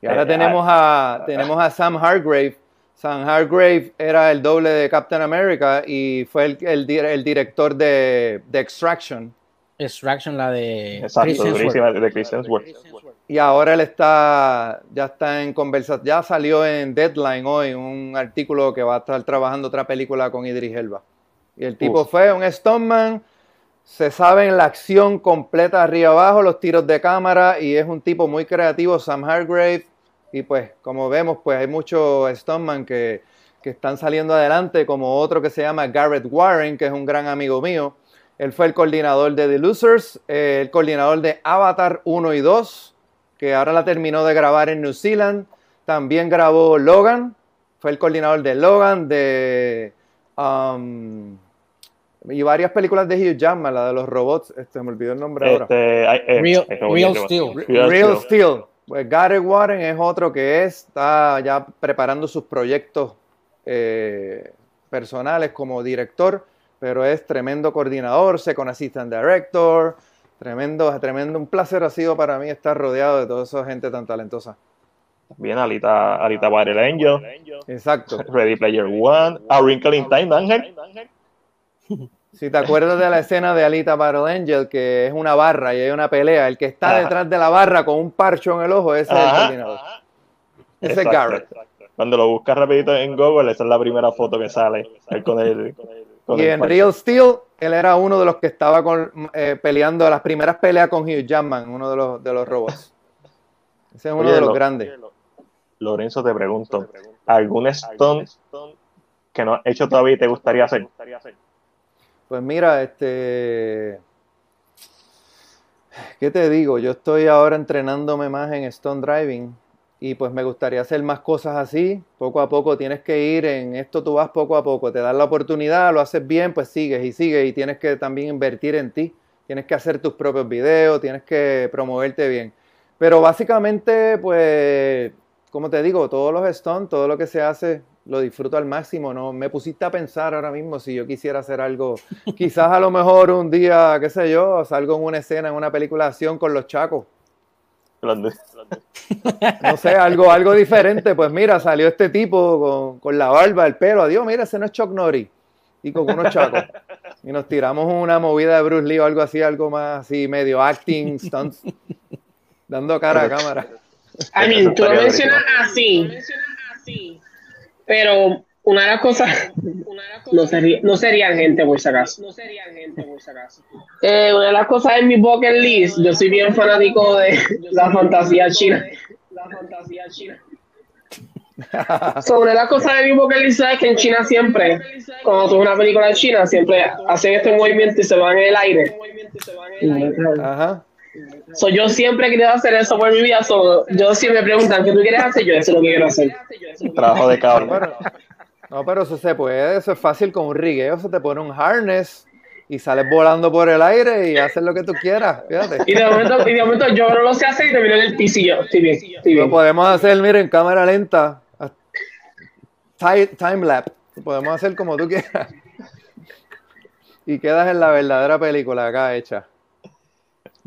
Y ahora eh, tenemos a, tenemos a Sam Hargrave. Sam Hargrave era el doble de Captain America y fue el, el el director de, de Extraction. Extraction, la de exacto, Chris de Chris Hemsworth. Y ahora él está, ya está en conversación, ya salió en Deadline hoy un artículo que va a estar trabajando otra película con Idris Elba. Y el tipo Uf. fue un stuntman, se sabe en la acción completa arriba abajo, los tiros de cámara y es un tipo muy creativo, Sam Hargrave. Y pues, como vemos, pues hay muchos stuntman que, que están saliendo adelante, como otro que se llama Garrett Warren, que es un gran amigo mío. Él fue el coordinador de The Losers, eh, el coordinador de Avatar 1 y 2, que ahora la terminó de grabar en New Zealand. También grabó Logan, fue el coordinador de Logan, de... um, y varias películas de Hugh Jackman, la de los robots, este, me olvidó el nombre ahora. Este, eh, Real- no, Real. Steel. Real Real Steel. Steel. Pues Gareth Warren es otro que es, está ya preparando sus proyectos eh, personales como director, pero es tremendo coordinador, second assistant director, tremendo, tremendo, un placer ha sido para mí estar rodeado de toda esa gente tan talentosa. Bien, Alita, Alita Battle Angel, Exacto. Ready Player One, A Wrinkle in Time, Ángel. Si te acuerdas de la escena de Alita Battle Angel, que es una barra y hay una pelea, el que está Ajá. detrás de la barra con un parcho en el ojo, ese es el coordinador. Ese es Exacto. Garrett. Cuando lo buscas rapidito en Google, esa es la primera foto que sale ahí con el, con Y el en. Real Steel, él era uno de los que estaba con, eh, peleando las primeras peleas con Hugh Jackman, uno de los, de los robots. Ese es uno Oye, de los lo- grandes. Lorenzo, te pregunto, ¿algún stunt que no has hecho todavía y te gustaría hacer? Pues mira, este. ¿Qué te digo? Yo estoy ahora entrenándome más en Stone Driving y pues me gustaría hacer más cosas así. Poco a poco tienes que ir en esto, tú vas poco a poco, te das la oportunidad, lo haces bien, pues sigues y sigues y tienes que también invertir en ti. Tienes que hacer tus propios videos, tienes que promoverte bien. Pero básicamente, pues, como te digo, todos los stunts, todo lo que se hace, lo disfruto al máximo. No me pusiste a pensar ahora mismo si yo quisiera hacer algo, quizás a lo mejor un día, qué sé yo, salgo en una escena, en una película de acción con los chacos. Grande. No sé, algo, algo diferente. Pues mira, salió este tipo con, con la barba, el pelo. Adiós, mira, ese no es Chuck Norris. Y con unos chacos. Y nos tiramos una movida de Bruce Lee o algo así, algo más así, medio acting, stunts, dando cara a cámara. I mean, tú lo Estaría mencionas así, pero una de las cosas no sería, no serían gente por si acaso. No serían gente por si acaso. Eh, una de las cosas en mi bucket list, yo soy bien fanático de la fantasía china. La fantasía china. So, una de las cosas de mi bucket list es que en China siempre, cuando tú ves una película de China, siempre hacen este movimiento y se van en el aire. Ajá. So, yo siempre he querido hacer eso por mi vida. So, yo si me preguntan qué tú quieres hacer, yo eso es lo que quiero hacer. Trabajo de. Bueno, no, pero eso se puede, eso es fácil con un rigueo, se te pone un harness y sales volando por el aire y haces lo que tú quieras, fíjate. Y de momento, y de momento yo no lo sé hacer y termino en el pisillo. Estoy bien, estoy Lo podemos hacer, mira, en cámara lenta, time, time lapse, lo podemos hacer como tú quieras. Y quedas en la verdadera película acá hecha.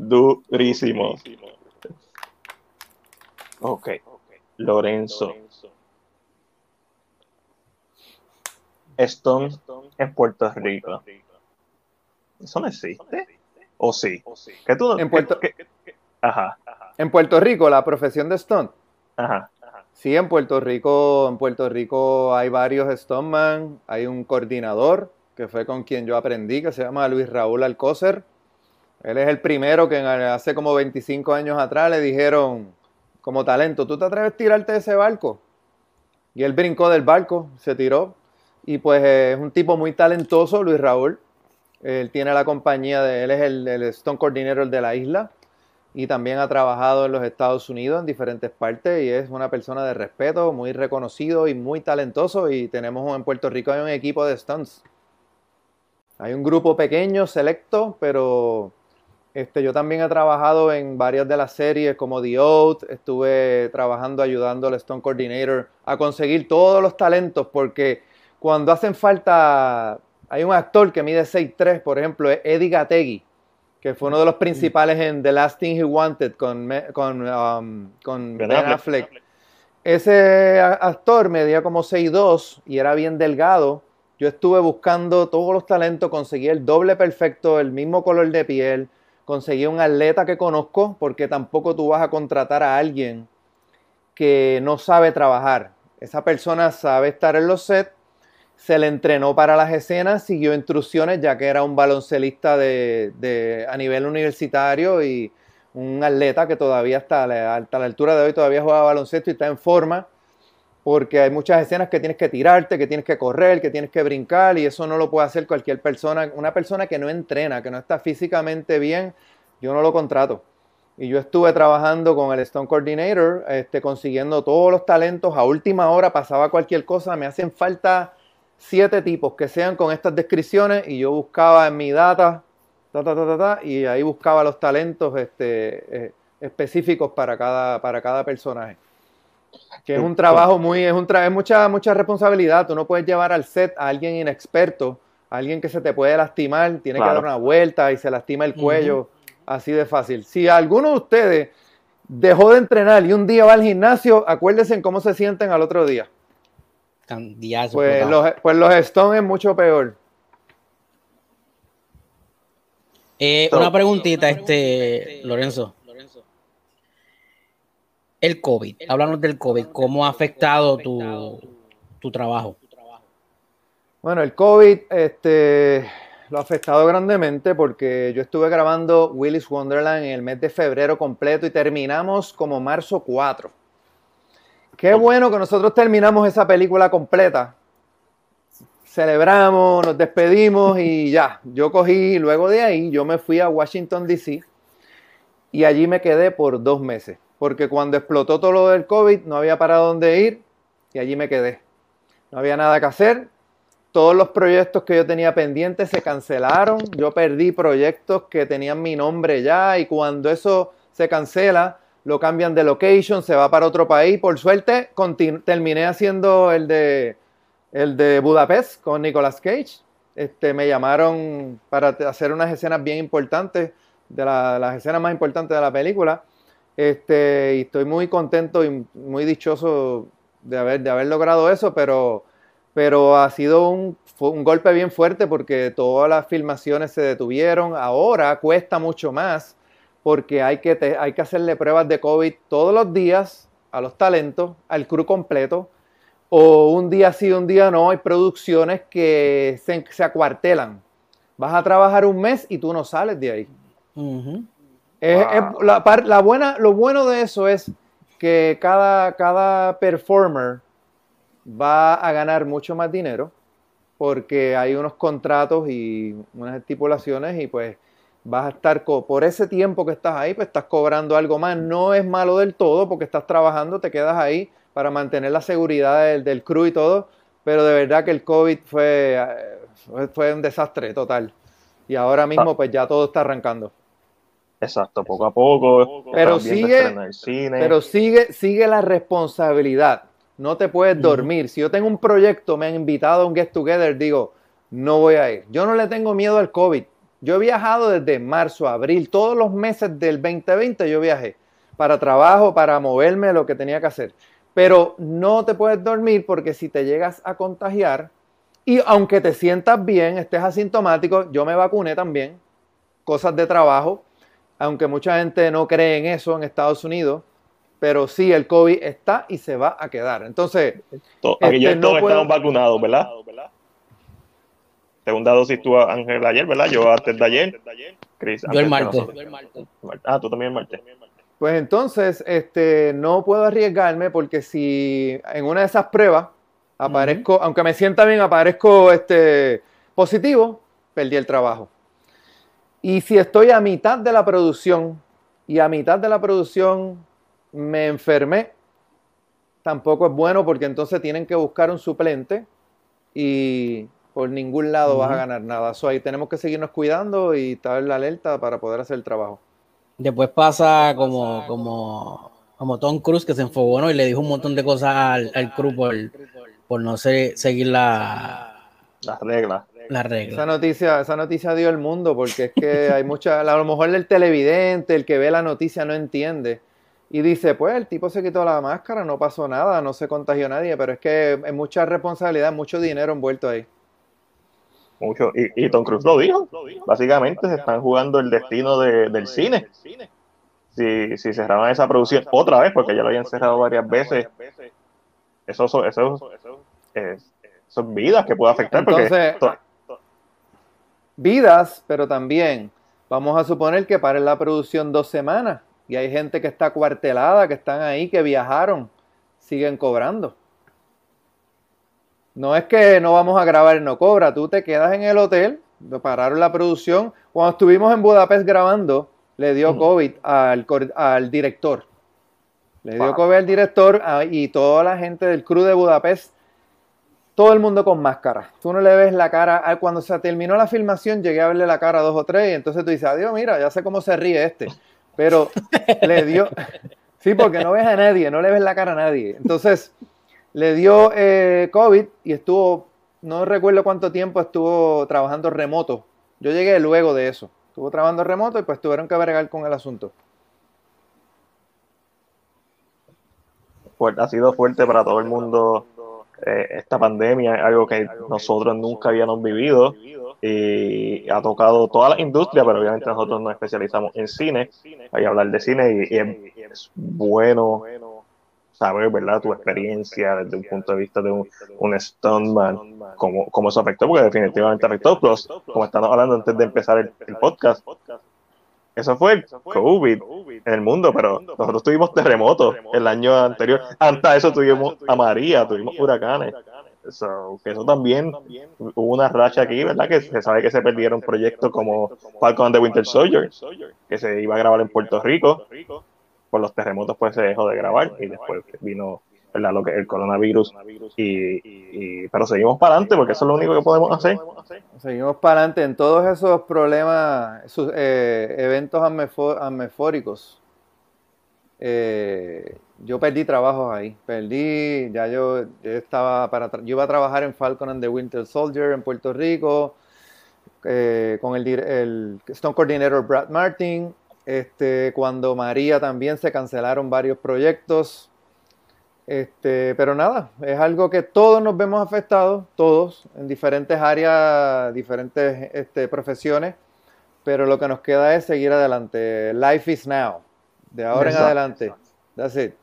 Durísimo. Ok. Lorenzo. Stone en Puerto Rico. ¿Eso no existe? ¿O sí? ¿Qué tú, En Puerto- qué- qué- qué- Ajá, En Puerto Rico, la profesión de stunt. ajá. Sí, en Puerto Rico, en Puerto Rico hay varios stuntman, hay un coordinador que fue con quien yo aprendí, que se llama Luis Raúl Alcócer. Él es el primero que hace como 25 años atrás le dijeron como talento, ¿tú te atreves a tirarte de ese barco? Y él brincó del barco, se tiró. Y pues eh, es un tipo muy talentoso, Luis Raúl. Él tiene la compañía de, él es el, el stunt coordinator de la isla y también ha trabajado en los Estados Unidos en diferentes partes y es una persona de respeto, muy reconocido y muy talentoso y tenemos en Puerto Rico hay un equipo de stunts. Hay un grupo pequeño, selecto, pero este, yo también he trabajado en varias de las series como The Oath, estuve trabajando ayudando al Stunt Coordinator a conseguir todos los talentos porque cuando hacen falta hay un actor que mide 6'3, por ejemplo, Eddie Gategui, que fue uno de los principales en The Last Thing He Wanted con, con, um, con Ben, Affleck. Ese actor medía como 6'2 y era bien delgado. Yo estuve buscando todos los talentos, conseguí el doble perfecto, el mismo color de piel, conseguí un atleta que conozco, porque tampoco tú vas a contratar a alguien que no sabe trabajar. Esa persona sabe estar en los sets, se le entrenó para las escenas, siguió instrucciones ya que era un baloncelista de, a nivel universitario y un atleta que todavía está a la, altura de hoy todavía juega baloncesto y está en forma porque hay muchas escenas que tienes que tirarte, que tienes que correr, que tienes que brincar y eso no lo puede hacer cualquier persona. Una persona que no entrena, que no está físicamente bien, yo no lo contrato. Y yo estuve trabajando con el Stone Coordinator, este, consiguiendo todos los talentos. A última hora pasaba cualquier cosa. Me hacen falta siete tipos que sean con estas descripciones y yo buscaba en mi data, y ahí buscaba los talentos este, eh, específicos para cada, para cada personaje. Que es un trabajo muy, es, un es mucha, mucha responsabilidad. Tú no puedes llevar al set a alguien inexperto, a alguien que se te puede lastimar, tiene que dar una vuelta y se lastima el cuello. Así de fácil. Si alguno de ustedes dejó de entrenar y un día va al gimnasio, acuérdense en cómo se sienten al otro día. Pues los, pues los Stones es mucho peor. Eh, una preguntita, este, Lorenzo. El COVID, háblanos del COVID, ¿cómo ha afectado tu, tu trabajo? Bueno, el COVID, este, lo ha afectado grandemente porque yo estuve grabando Willis Wonderland en el mes de febrero completo y terminamos como marzo 4. Qué bueno que nosotros terminamos esa película completa. Celebramos, nos despedimos y ya. Yo cogí, luego de ahí, yo me fui a Washington, D.C. y allí me quedé por dos meses. Porque cuando explotó todo lo del COVID, no había para dónde ir y allí me quedé. No había nada que hacer todos los proyectos que yo tenía pendientes se cancelaron. Yo perdí proyectos que tenían mi nombre ya y cuando eso se cancela, lo cambian de location, se va para otro país. Por suerte, terminé haciendo el de, Budapest con Nicolas Cage. Este, me llamaron para hacer unas escenas bien importantes, de las escenas más importantes de la película. Este, y estoy muy contento y muy dichoso de haber, de haber logrado eso, pero pero ha sido un, un, golpe bien fuerte porque todas las filmaciones se detuvieron. Ahora cuesta mucho más porque hay que, hay que hacerle pruebas de COVID todos los días a los talentos, al crew completo, o un día sí, un día no. Hay producciones que se, se acuartelan. Vas a trabajar un mes y tú no sales de ahí. La, la, buena, lo bueno de eso es que cada, cada performer va a ganar mucho más dinero porque hay unos contratos y unas estipulaciones y pues vas a estar por ese tiempo que estás ahí, pues estás cobrando algo más. No es malo del todo porque estás trabajando, te quedas ahí para mantener la seguridad del, del crew y todo, pero de verdad que el COVID fue, eh, fue un desastre total. Y ahora mismo pues ya todo está arrancando. Exacto, poco a poco. Pero sigue, pero sigue, sigue la responsabilidad no te puedes dormir. Si yo tengo un proyecto, me han invitado a un get together, digo, no voy a ir. Yo no le tengo miedo al COVID. Yo he viajado desde marzo, abril, todos los meses del 2020 yo viajé para trabajo, para moverme, lo que tenía que hacer. Pero no te puedes dormir porque si te llegas a contagiar y aunque te sientas bien, estés asintomático, yo me vacuné también, cosas de trabajo, aunque mucha gente no cree en eso en Estados Unidos, pero sí, el COVID está y se va a quedar. Entonces, aquellos este, no estamos vacunados, ¿verdad? Segunda dosis tú, Ángel, ayer, ¿verdad? Yo antes de ayer. Chris, yo el martes. Ah, tú también el martes. Pues entonces, este, no puedo arriesgarme porque si en una de esas pruebas aparezco, aunque me sienta bien, aparezco este, positivo, perdí el trabajo. Y si estoy a mitad de la producción y a mitad de la producción me enfermé, tampoco es bueno porque entonces tienen que buscar un suplente y por ningún lado vas a ganar nada. Eso ahí tenemos que seguirnos cuidando y estar en la alerta para poder hacer el trabajo. Después pasa como, como, como Tom Cruise que se enfogó y le dijo un montón de cosas al, al crew por, no seguir la, las reglas. La regla. Esa noticia, esa noticia dio el mundo porque es que hay mucha, a lo mejor el televidente, el que ve la noticia no entiende y dice, pues el tipo se quitó la máscara, no pasó nada, no se contagió nadie, pero es que hay mucha responsabilidad, mucho dinero envuelto ahí. Mucho. Y, Tom Cruise lo dijo. Básicamente se están jugando el destino del cine. Si, si cerraban esa producción otra vez, porque ya lo habían cerrado varias veces, eso, eso, eso, son vidas que puede afectar. Entonces, vidas, pero también vamos a suponer que paren la producción dos semanas y hay gente que está cuartelada, que están ahí, que viajaron, siguen cobrando. No es que no vamos a grabar y no cobra, tú te quedas en el hotel, pararon la producción. Cuando estuvimos en Budapest grabando, le dio COVID al, al director. Le dio COVID al director ah, y toda la gente del crew de Budapest, todo el mundo con máscara. Tú no le ves la cara. Ah, cuando se terminó la filmación, llegué a verle la cara a dos o tres y entonces tú dices, adiós, mira, ya sé cómo se ríe este. Pero le dio, sí, porque no ves a nadie, no le ves la cara a nadie. Entonces, le dio eh, COVID y estuvo, no recuerdo cuánto tiempo estuvo trabajando remoto. Yo llegué luego de eso. Estuvo trabajando remoto y pues tuvieron que bregar con el asunto. ha sido fuerte para todo el mundo eh, esta pandemia, algo que nosotros nunca habíamos vivido y ha tocado toda la industria, pero obviamente nosotros nos especializamos en cine, hay hablar de cine y, es bueno saber, ¿verdad?, tu experiencia desde un punto de vista de un, un stuntman, cómo, cómo eso afectó, porque definitivamente afectó, plus, como estamos hablando antes de empezar el, podcast, eso fue el COVID en el mundo, pero nosotros tuvimos terremotos el año anterior. Antes de eso tuvimos a María, tuvimos huracanes. So, que eso también hubo una racha aquí, ¿verdad? Que se sabe que se perdieron proyectos como Falcon and the Winter Soldier, que se iba a grabar en Puerto Rico. Por los terremotos, pues se dejó de grabar y después vino ¿verdad? lo que el coronavirus. Y, pero seguimos para adelante porque eso es lo único que podemos hacer. Seguimos para adelante en todos esos problemas, esos eh, eventos atmosfóricos. Eh, yo perdí trabajos ahí. Perdí, ya yo, estaba para, yo iba a trabajar en Falcon and the Winter Soldier en Puerto Rico, eh, con el, el Stone Coordinator Brad Martin. Este, cuando María también se cancelaron varios proyectos. Este, pero nada, es algo que todos nos vemos afectados, todos, en diferentes áreas, diferentes este, profesiones, pero lo que nos queda es seguir adelante. Life is now, de ahora en adelante. That's it.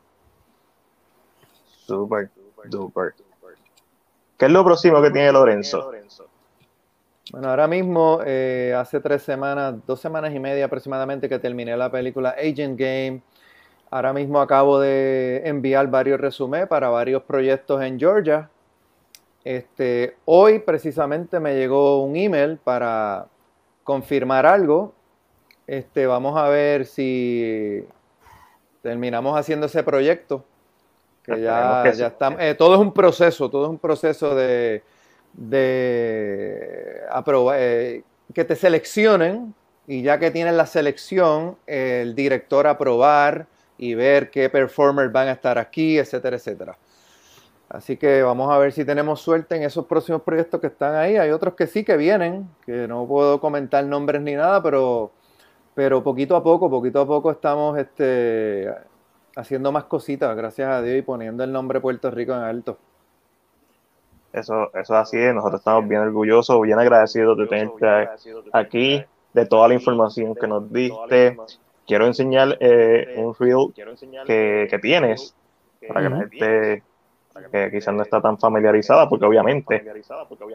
Super, super. ¿Qué es lo próximo que tiene Lorenzo? Bueno, ahora mismo, eh, hace tres semanas, dos semanas y media aproximadamente que terminé la película Agent Game. Ahora mismo acabo de enviar varios resúmenes para varios proyectos en Georgia. Este, hoy precisamente me llegó un email para confirmar algo. Este, vamos a ver si terminamos haciendo ese proyecto que ya, ya eh, todo es un proceso, todo es un proceso de, de aprobar, eh, que te seleccionen y ya que tienes la selección, el director aprobar y ver qué performers van a estar aquí, etcétera, etcétera. Así que vamos a ver si tenemos suerte en esos próximos proyectos que están ahí. Hay otros que sí que vienen, que no puedo comentar nombres ni nada, pero, pero poquito a poco, poquito a poco estamos este, haciendo más cositas, gracias a Dios, y poniendo el nombre Puerto Rico en alto. Eso, eso es así, nosotros estamos bien orgullosos, bien agradecidos de tenerte aquí, de toda la información que nos diste. Quiero enseñar eh, un reel que, que tienes para que la gente que quizás no está tan familiarizada, porque obviamente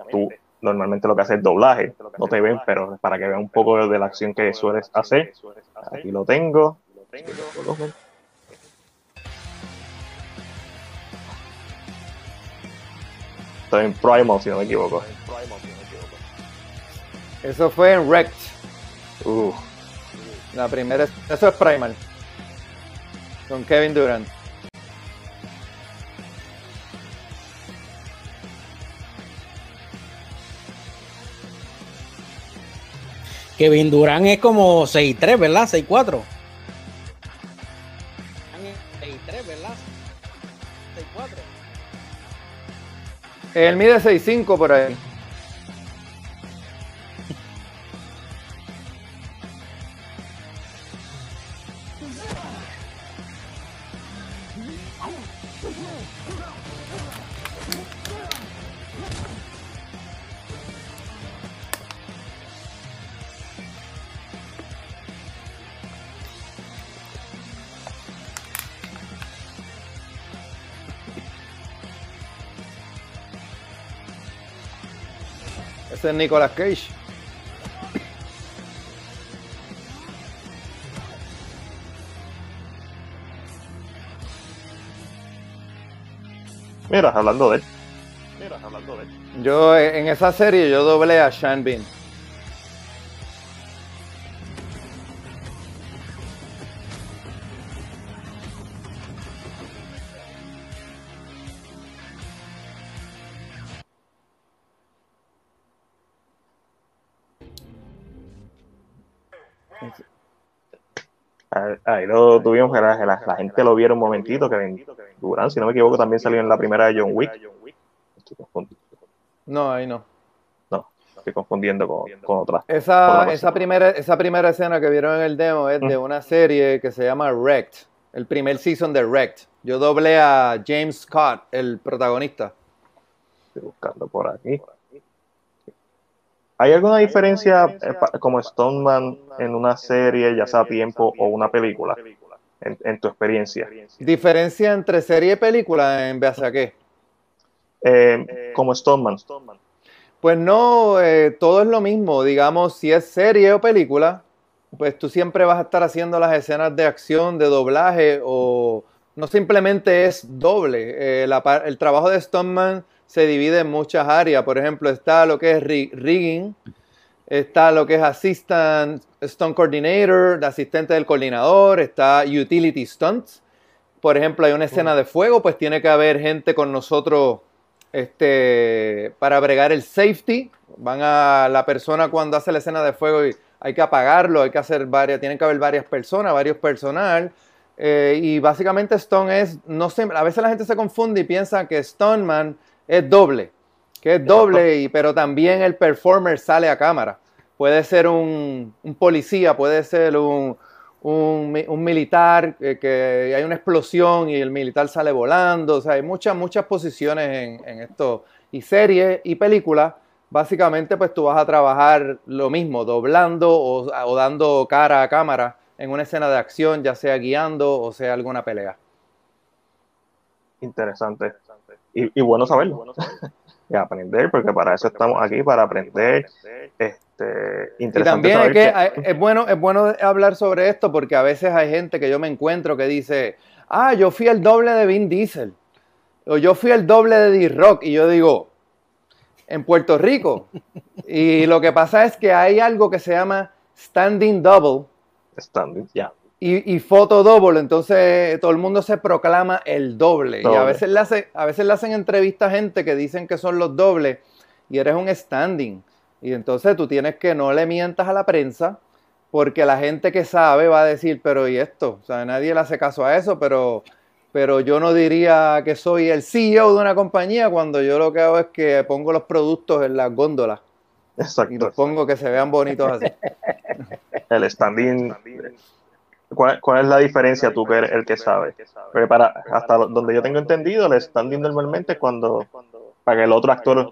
tú normalmente lo que haces es doblaje, no te ven, pero para que vean un poco de la acción que sueles hacer, aquí lo tengo. en Primal, si no me equivoco. Eso fue en Wrecked. La primera, eso es Primal. Con Kevin Durant. Kevin Durant es como 6'3, ¿verdad? 6'4. 6'3, ¿verdad? Él mide 6'5 por ahí. Ese es Nicolas Cage. Mira, hablando de él. Mira, hablando de él. Yo en esa serie yo doblé a Sean Bean. Ahí lo tuvimos, que la, la- la gente lo vieron un momentito, que Durán, si no me equivoco, también salió en la primera de John Wick. Estoy No, ahí no. no, estoy confundiendo con, con otra. Esa, esa, primera, esa primera escena que vieron en el demo es de una serie que se llama Wrecked, el primer season de Wrecked. Yo doblé a James Scott, el protagonista. Estoy buscando por aquí. ¿Hay alguna diferencia eh, como Stoneman en una serie, ya sea tiempo o una película, en, en tu experiencia? Diferencia entre serie y película en base a qué? Eh, como Stoneman. Pues no, eh, todo es lo mismo. Digamos, si es serie o película, pues tú siempre vas a estar haciendo las escenas de acción, de doblaje, o no simplemente es doble. Eh, la el trabajo de Stuntman se divide en muchas áreas. Por ejemplo, está lo que es rig- rigging, está lo que es assistant stunt coordinator, de asistente del coordinador, está utility stunts. Por ejemplo, hay una escena de fuego, pues tiene que haber gente con nosotros este, para bregar el safety. Van a la persona cuando hace la escena de fuego y hay que apagarlo, hay que hacer varias, tienen que haber varias personas, varios personal. Eh, y básicamente Stone es, no sé, a veces la gente se confunde y piensa que Stoneman es doble, que es doble, y, pero también el performer sale a cámara. Puede ser un, un policía, puede ser un, un, un militar, eh, que hay una explosión y el militar sale volando. O sea, hay muchas, muchas posiciones en, en esto. Y series y películas, básicamente, pues tú vas a trabajar lo mismo, doblando o, o dando cara a cámara en una escena de acción, ya sea guiando o sea alguna pelea. Interesante. Y, y bueno saberlo. y aprender, porque para eso estamos aquí, para aprender. Este, Y interesante también es que es bueno, es bueno hablar sobre esto porque a veces hay gente que yo me encuentro que dice, ah, yo fui el doble de Vin Diesel, o yo fui el doble de D-Rock, y yo digo, en Puerto Rico. y lo que pasa es que hay algo que se llama standing double standing, ya. Y, y photo double, entonces todo el mundo se proclama el doble. Y a Doble. veces, le hace, a veces le hacen entrevistas a gente que dicen que son los dobles y eres un standing. Y entonces tú tienes que no le mientas a la prensa porque la gente que sabe va a decir, pero ¿y esto? O sea, nadie le hace caso a eso, pero, pero yo no diría que soy el CEO de una compañía cuando yo lo que hago es que pongo los productos en las góndolas y Exacto. los pongo que se vean bonitos así. El standing. ¿Cuál, cuál es la diferencia tú que eres el que sabe? Porque para, hasta donde yo tengo entendido, el standing normalmente es cuando, para que el otro actor,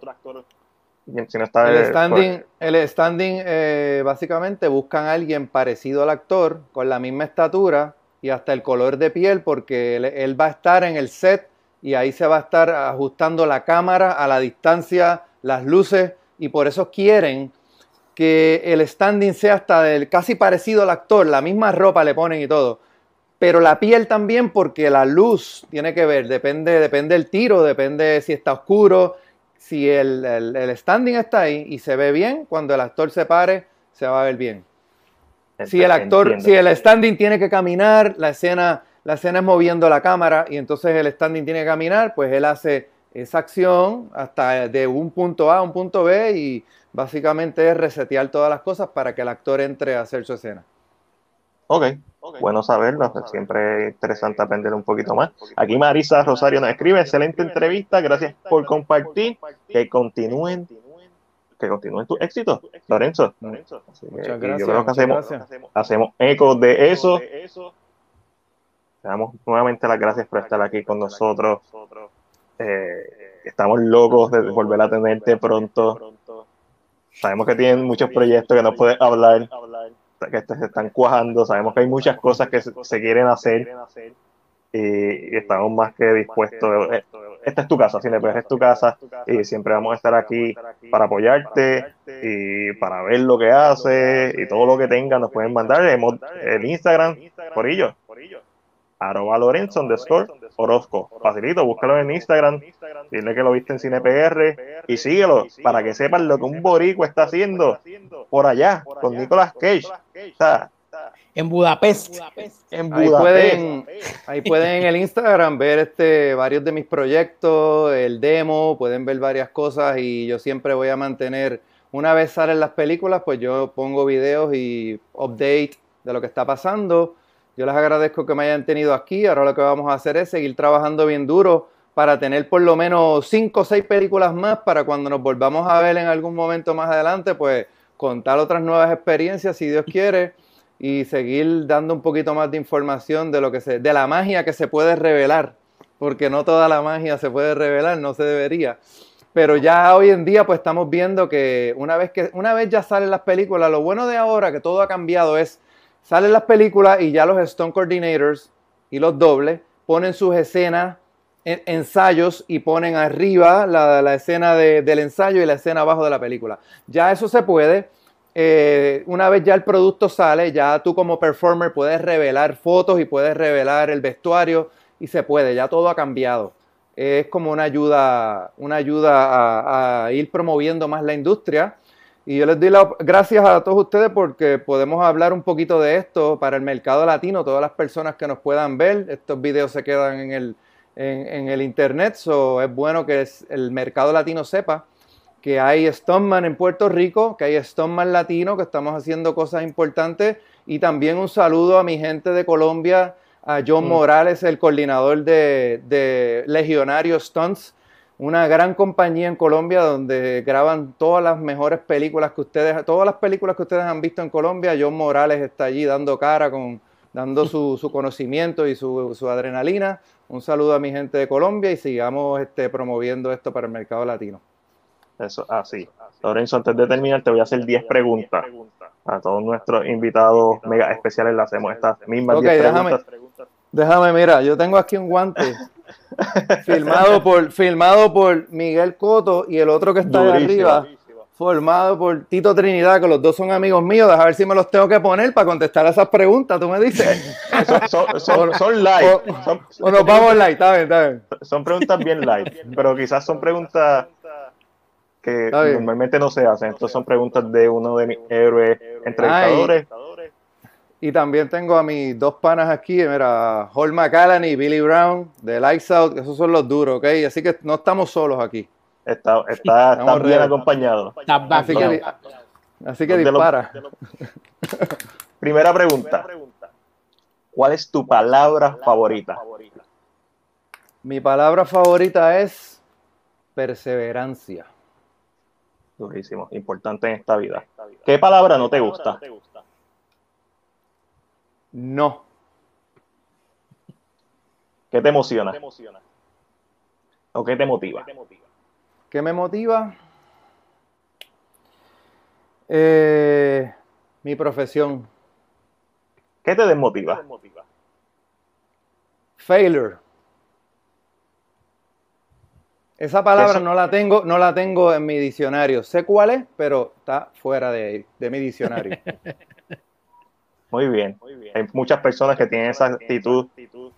si no está... El eh, standing, el standing eh, básicamente buscan a alguien parecido al actor, con la misma estatura y hasta el color de piel, porque él, él va a estar en el set y ahí se va a estar ajustando la cámara a la distancia, las luces, y por eso quieren que el standing sea hasta del casi parecido al actor, la misma ropa le ponen y todo. Pero la piel también, porque la luz tiene que ver, depende, depende del tiro, depende si está oscuro, si el, el- el standing está ahí y se ve bien, cuando el actor se pare, se va a ver bien. Si el actor, Entiendo. si el standing tiene que caminar, la escena, la escena es moviendo la cámara y entonces el standing tiene que caminar, pues él hace esa acción hasta de un punto A a un punto B y básicamente es resetear todas las cosas para que el actor entre a hacer su escena. Ok, bueno saberlo, siempre es interesante aprender un poquito más. Aquí Marisa Rosario nos escribe, excelente entrevista, gracias por compartir, que continúen, que continúen tus éxitos, Lorenzo. Muchas y gracias, Yo creo que hacemos, gracias. hacemos eco de eso. Le damos nuevamente las gracias por estar aquí con nosotros. Eh, estamos locos de volver a tenerte pronto. Sabemos que tienen muchos proyectos que no puedes hablar, que se están cuajando. Sabemos que hay muchas cosas que se, quieren hacer y, estamos más que dispuestos. Esta es tu casa, CinePR es tu casa y siempre vamos a estar aquí para apoyarte y para ver lo que hace y todo lo que tenga nos pueden mandar. el Instagram, por ello, arroba Lorenzo underscore Orozco. Facilito, búscalo en Instagram, dile que lo viste en CinePR y síguelo para que sepan lo que un borico está haciendo por allá con Nicolas Cage. en Budapest. En Ahí pueden, ahí pueden en el Instagram ver este varios de mis proyectos, el demo, pueden ver varias cosas y yo siempre voy a mantener, una vez salen las películas, pues yo pongo videos y update de lo que está pasando yo les agradezco que me hayan tenido aquí. Ahora lo que vamos a hacer es seguir trabajando bien duro para tener por lo menos cinco o seis películas más para cuando nos volvamos a ver en algún momento más adelante, pues contar otras nuevas experiencias si Dios quiere y seguir dando un poquito más de información de lo que se, de la magia que se puede revelar, porque no toda la magia se puede revelar, no se debería. Pero ya hoy en día pues estamos viendo que una vez que una vez ya salen las películas, lo bueno de ahora que todo ha cambiado es Salen las películas y ya los Stone Coordinators y los dobles ponen sus escenas, ensayos y ponen arriba la, escena del ensayo y la escena abajo de la película. Ya eso se puede. Eh, una vez ya el producto sale, ya tú como performer puedes revelar fotos y puedes revelar el vestuario y se puede, ya todo ha cambiado. Es como una ayuda, una ayuda a ir promoviendo más la industria y yo les doy las gracias a todos ustedes porque podemos hablar un poquito de esto para el mercado latino, todas las personas que nos puedan ver. Estos videos se quedan en el, en, el internet, so es bueno que el mercado latino sepa que hay Stoneman en Puerto Rico, que hay Stoneman latino, que estamos haciendo cosas importantes. Y también un saludo a mi gente de Colombia, a John mm. Morales, el coordinador de, de Legionario Stunts una gran compañía en Colombia donde graban todas las mejores películas que ustedes, todas las películas que ustedes han visto en Colombia. John Morales está allí dando cara, con, dando su, conocimiento y su, adrenalina. Un saludo a mi gente de Colombia y sigamos este, promoviendo esto para el mercado latino. Eso, así. Lorenzo, antes de terminar, te voy a hacer 10 preguntas. A todos nuestros invitados mega especiales le hacemos estas mismas 10 preguntas. Déjame, mira, yo tengo aquí un guante filmado por filmado por Miguel Coto y el otro que está ahí arriba formado por Tito Trinidad, que los dos son amigos míos. Deja ver si me los tengo que poner para contestar a esas preguntas. Tú me dices. son, live. O, nos vamos live, está bien, está bien. Son preguntas bien live, pero quizás son preguntas que normalmente no se hacen. Estas son preguntas de uno de mis héroes entrevistadores. Y también tengo a mis dos panas aquí, mira, Hall McCallan y Billy Brown de Lights Out, esos son los duros, ¿ok? Así que no estamos solos aquí. Está, está, bien acompañado. Así que, así que dispara. Primera pregunta. ¿Cuál es tu palabra favorita? Mi palabra favorita es perseverancia. Durísimo, importante en esta vida. ¿Qué palabra no te gusta? No. ¿Qué te emociona? ¿O qué te motiva? ¿Qué me motiva? Eh, mi profesión. ¿Qué te desmotiva? Failure. Esa palabra no la tengo, no la tengo en mi diccionario. Sé cuál es, pero está fuera de, de mi diccionario. Muy bien. Hay muchas personas que tienen esa actitud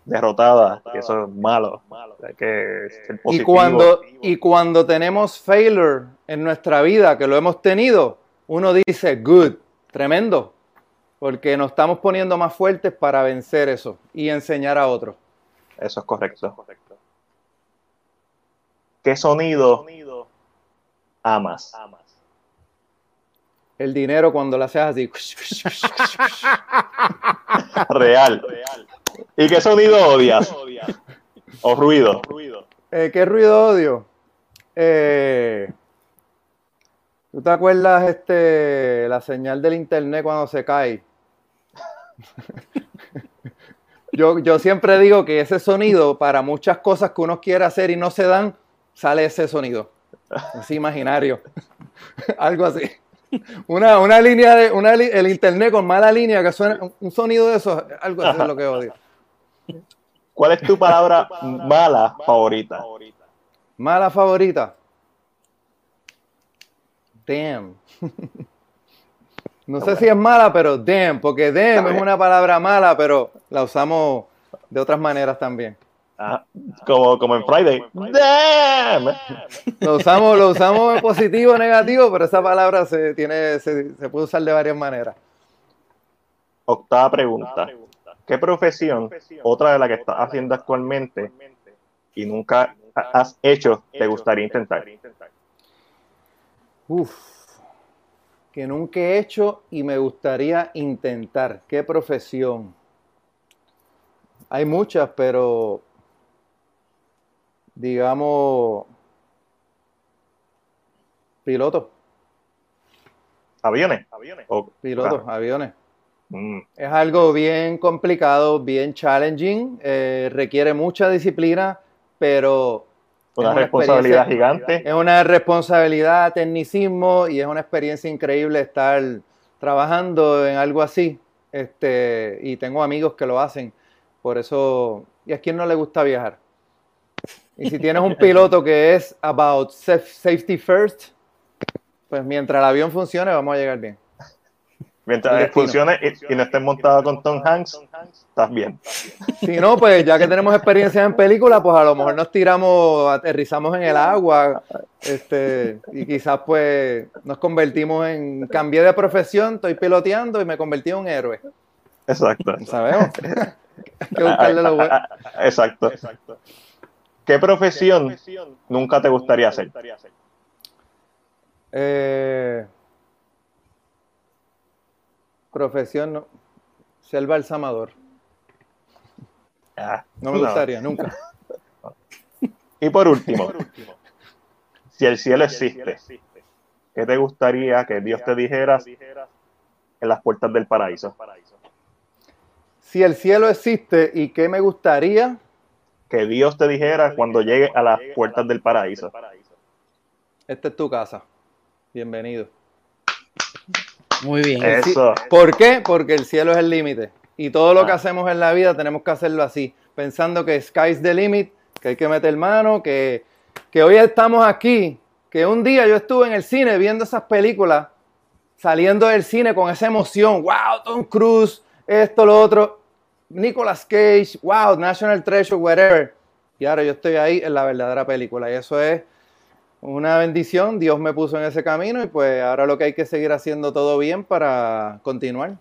derrotada y eso es malo. que y, cuando, y cuando tenemos failure en nuestra vida, que lo hemos tenido, uno dice, good, tremendo, porque nos estamos poniendo más fuertes para vencer eso y enseñar a otros. Eso es correcto. ¿Qué sonido amas? El dinero cuando lo haces así. Real. ¿Y qué sonido odias? ¿O ruido? Eh, ¿Qué ruido odio? Eh, ¿Tú te acuerdas este, la señal del internet cuando se cae? yo, yo siempre digo que ese sonido, para muchas cosas que uno quiere hacer y no se dan, sale ese sonido. Así imaginario. Algo así. Una, una línea de una, el internet con mala línea que suena un sonido de eso, algo así es lo que odio. ¿Cuál es tu palabra mala favorita? Mala favorita. Damn. no sé si es mala, pero damn, porque damn es una palabra mala, pero la usamos de otras maneras también. Ah, como, como en Friday. Damn. Lo usamos, lo usamos en positivo o negativo, pero esa palabra se, tiene, se, se puede usar de varias maneras. Octava pregunta. ¿Qué profesión, otra de la que estás haciendo actualmente y nunca has hecho, te gustaría intentar? Uf, que nunca he hecho y me gustaría intentar. ¿Qué profesión? Hay muchas, pero digamos, piloto. ¿Aviones? O, pilotos, aviones. Mm. Es algo bien complicado, bien challenging, eh, requiere mucha disciplina, pero... Una, responsabilidad gigante. Es una responsabilidad, tecnicismo y es una experiencia increíble estar trabajando en algo así. Este, y tengo amigos que lo hacen. Por eso, ¿y a quién no le gusta viajar? Y si tienes un piloto que es about safety first, pues mientras el avión funcione, vamos a llegar bien. Mientras funcione y, no estés montado con Tom Hanks, estás bien. Si no, pues ya que tenemos experiencia en película, pues a lo mejor nos tiramos, aterrizamos en el agua, este, y quizás pues nos convertimos en, cambié de profesión, estoy piloteando y me convertí en un héroe. Exacto. ¿Sabemos? Hay que buscarle lo bueno. Exacto. ¿Qué profesión nunca te gustaría hacer? Eh, profesión, no, ser balsamador. Ah, no me gustaría, nunca. Y por último, si el cielo existe, ¿qué te gustaría que Dios te dijera en las puertas del paraíso? Si el cielo existe y qué me gustaría que Dios te dijera cuando llegue a las puertas del paraíso. Esta es tu casa. Bienvenido. Muy bien. Eso. ¿Por qué? Porque el cielo es el límite. Y todo lo que ah. hacemos en la vida tenemos que hacerlo así, pensando que sky's the limit, que hay que meter mano, que, que hoy estamos aquí, que un día yo estuve en el cine viendo esas películas, saliendo del cine con esa emoción, wow, Tom Cruise, esto, lo otro, Nicolas Cage, wow, National Treasure, whatever. Y ahora yo estoy ahí en la verdadera película. Y eso es una bendición. Dios me puso en ese camino y pues ahora lo que hay que seguir haciendo todo bien para continuar.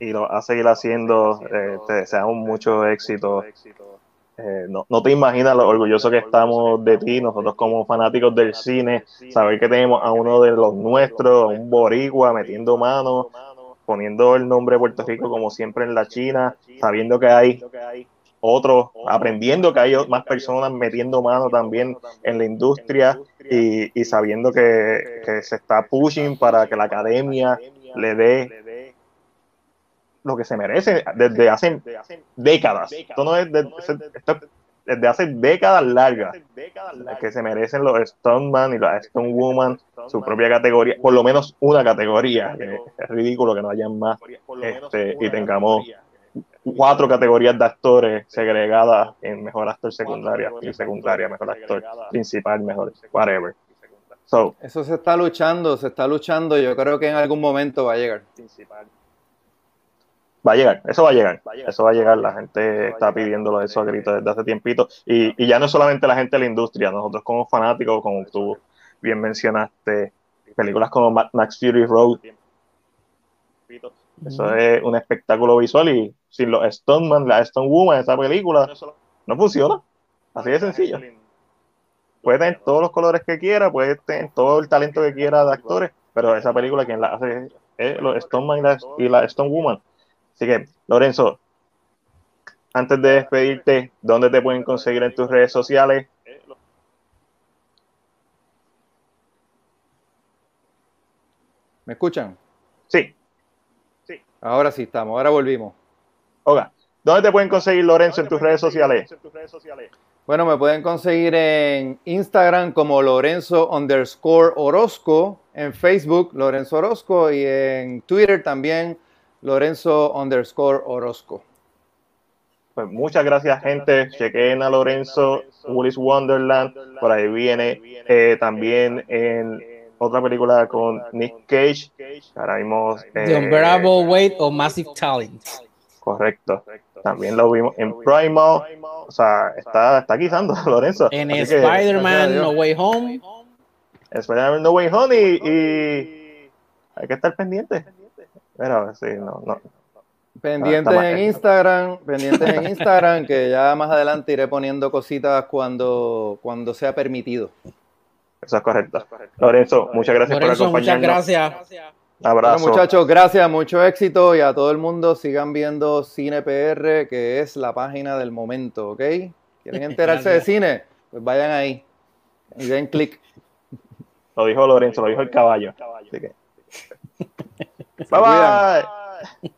Y lo a seguir haciendo. Eh, te deseamos mucho éxito. Eh, no, no, te imaginas lo orgulloso que estamos de ti, nosotros como fanáticos del cine, saber que tenemos a uno de los nuestros, un boricua metiendo manos poniendo el nombre de Puerto Rico como siempre en la China, sabiendo que hay otros, aprendiendo que hay más personas metiendo mano también en la industria y, sabiendo que, se está pushing para que la academia le dé lo que se merece desde hace décadas. Esto no es desde hace décadas largas que se merecen los Stoneman y las Stone Woman su propia categoría, por lo menos una categoría, es ridículo que no hayan más este, y tengamos cuatro categorías de actores segregadas en mejor actor secundaria y secundaria, mejor actor principal, mejor whatever. Eso se está luchando, se está luchando, yo creo que en algún momento va a llegar. Va a llegar, eso va a llegar, eso va a llegar, la gente está pidiéndolo eso a gritos desde hace tiempito. Y, y ya no solamente la gente de la industria, nosotros como fanáticos, como tú bien mencionaste, películas como Max Fury Road, eso es un espectáculo visual y sin los Stoneman, la Stone Woman, esa película, no funciona, así de sencillo. Puede tener todos los colores que quiera, puede tener todo el talento que quiera de actores, pero esa película quien la hace es los Stoneman y la, y la Stone Woman Así que, Lorenzo, antes de despedirte, ¿dónde te pueden conseguir en tus redes sociales? ¿Me escuchan? Sí. sí. Ahora sí estamos, ahora volvimos. Oiga, ¿dónde te pueden conseguir Lorenzo en tus redes sociales? Bueno, me pueden conseguir en Instagram como Lorenzo underscore Orozco, en Facebook Lorenzo Orozco y en Twitter también Lorenzo underscore Orozco. Pues muchas gracias, gente. Chequen a Lorenzo, Willis Wonderland. Por ahí viene eh, también en otra película con Nick Cage. Ahora mismo. The eh, Unbearable Weight of Massive Talent. Correcto. También lo vimos en Primal. O sea, está, está guisando Lorenzo. En Spider-Man. No Way Home. Spider-Man No Way Home y, y hay que estar pendiente. Pero sí, no, no. Pendientes en. Instagram, pendientes en Instagram, que ya más adelante iré poniendo cositas cuando, cuando sea permitido. Eso es correcto. Lorenzo, muchas gracias Lorenzo, por muchas acompañarnos. gracias. Abrazo. Bueno, muchachos, gracias, mucho éxito y a todo el mundo sigan viendo Cine PR, que es la página del momento, ¿ok? ¿Quieren enterarse de cine? Pues vayan ahí y den clic. Lo dijo Lorenzo, lo dijo el caballo. Así que. Bye bye. bye.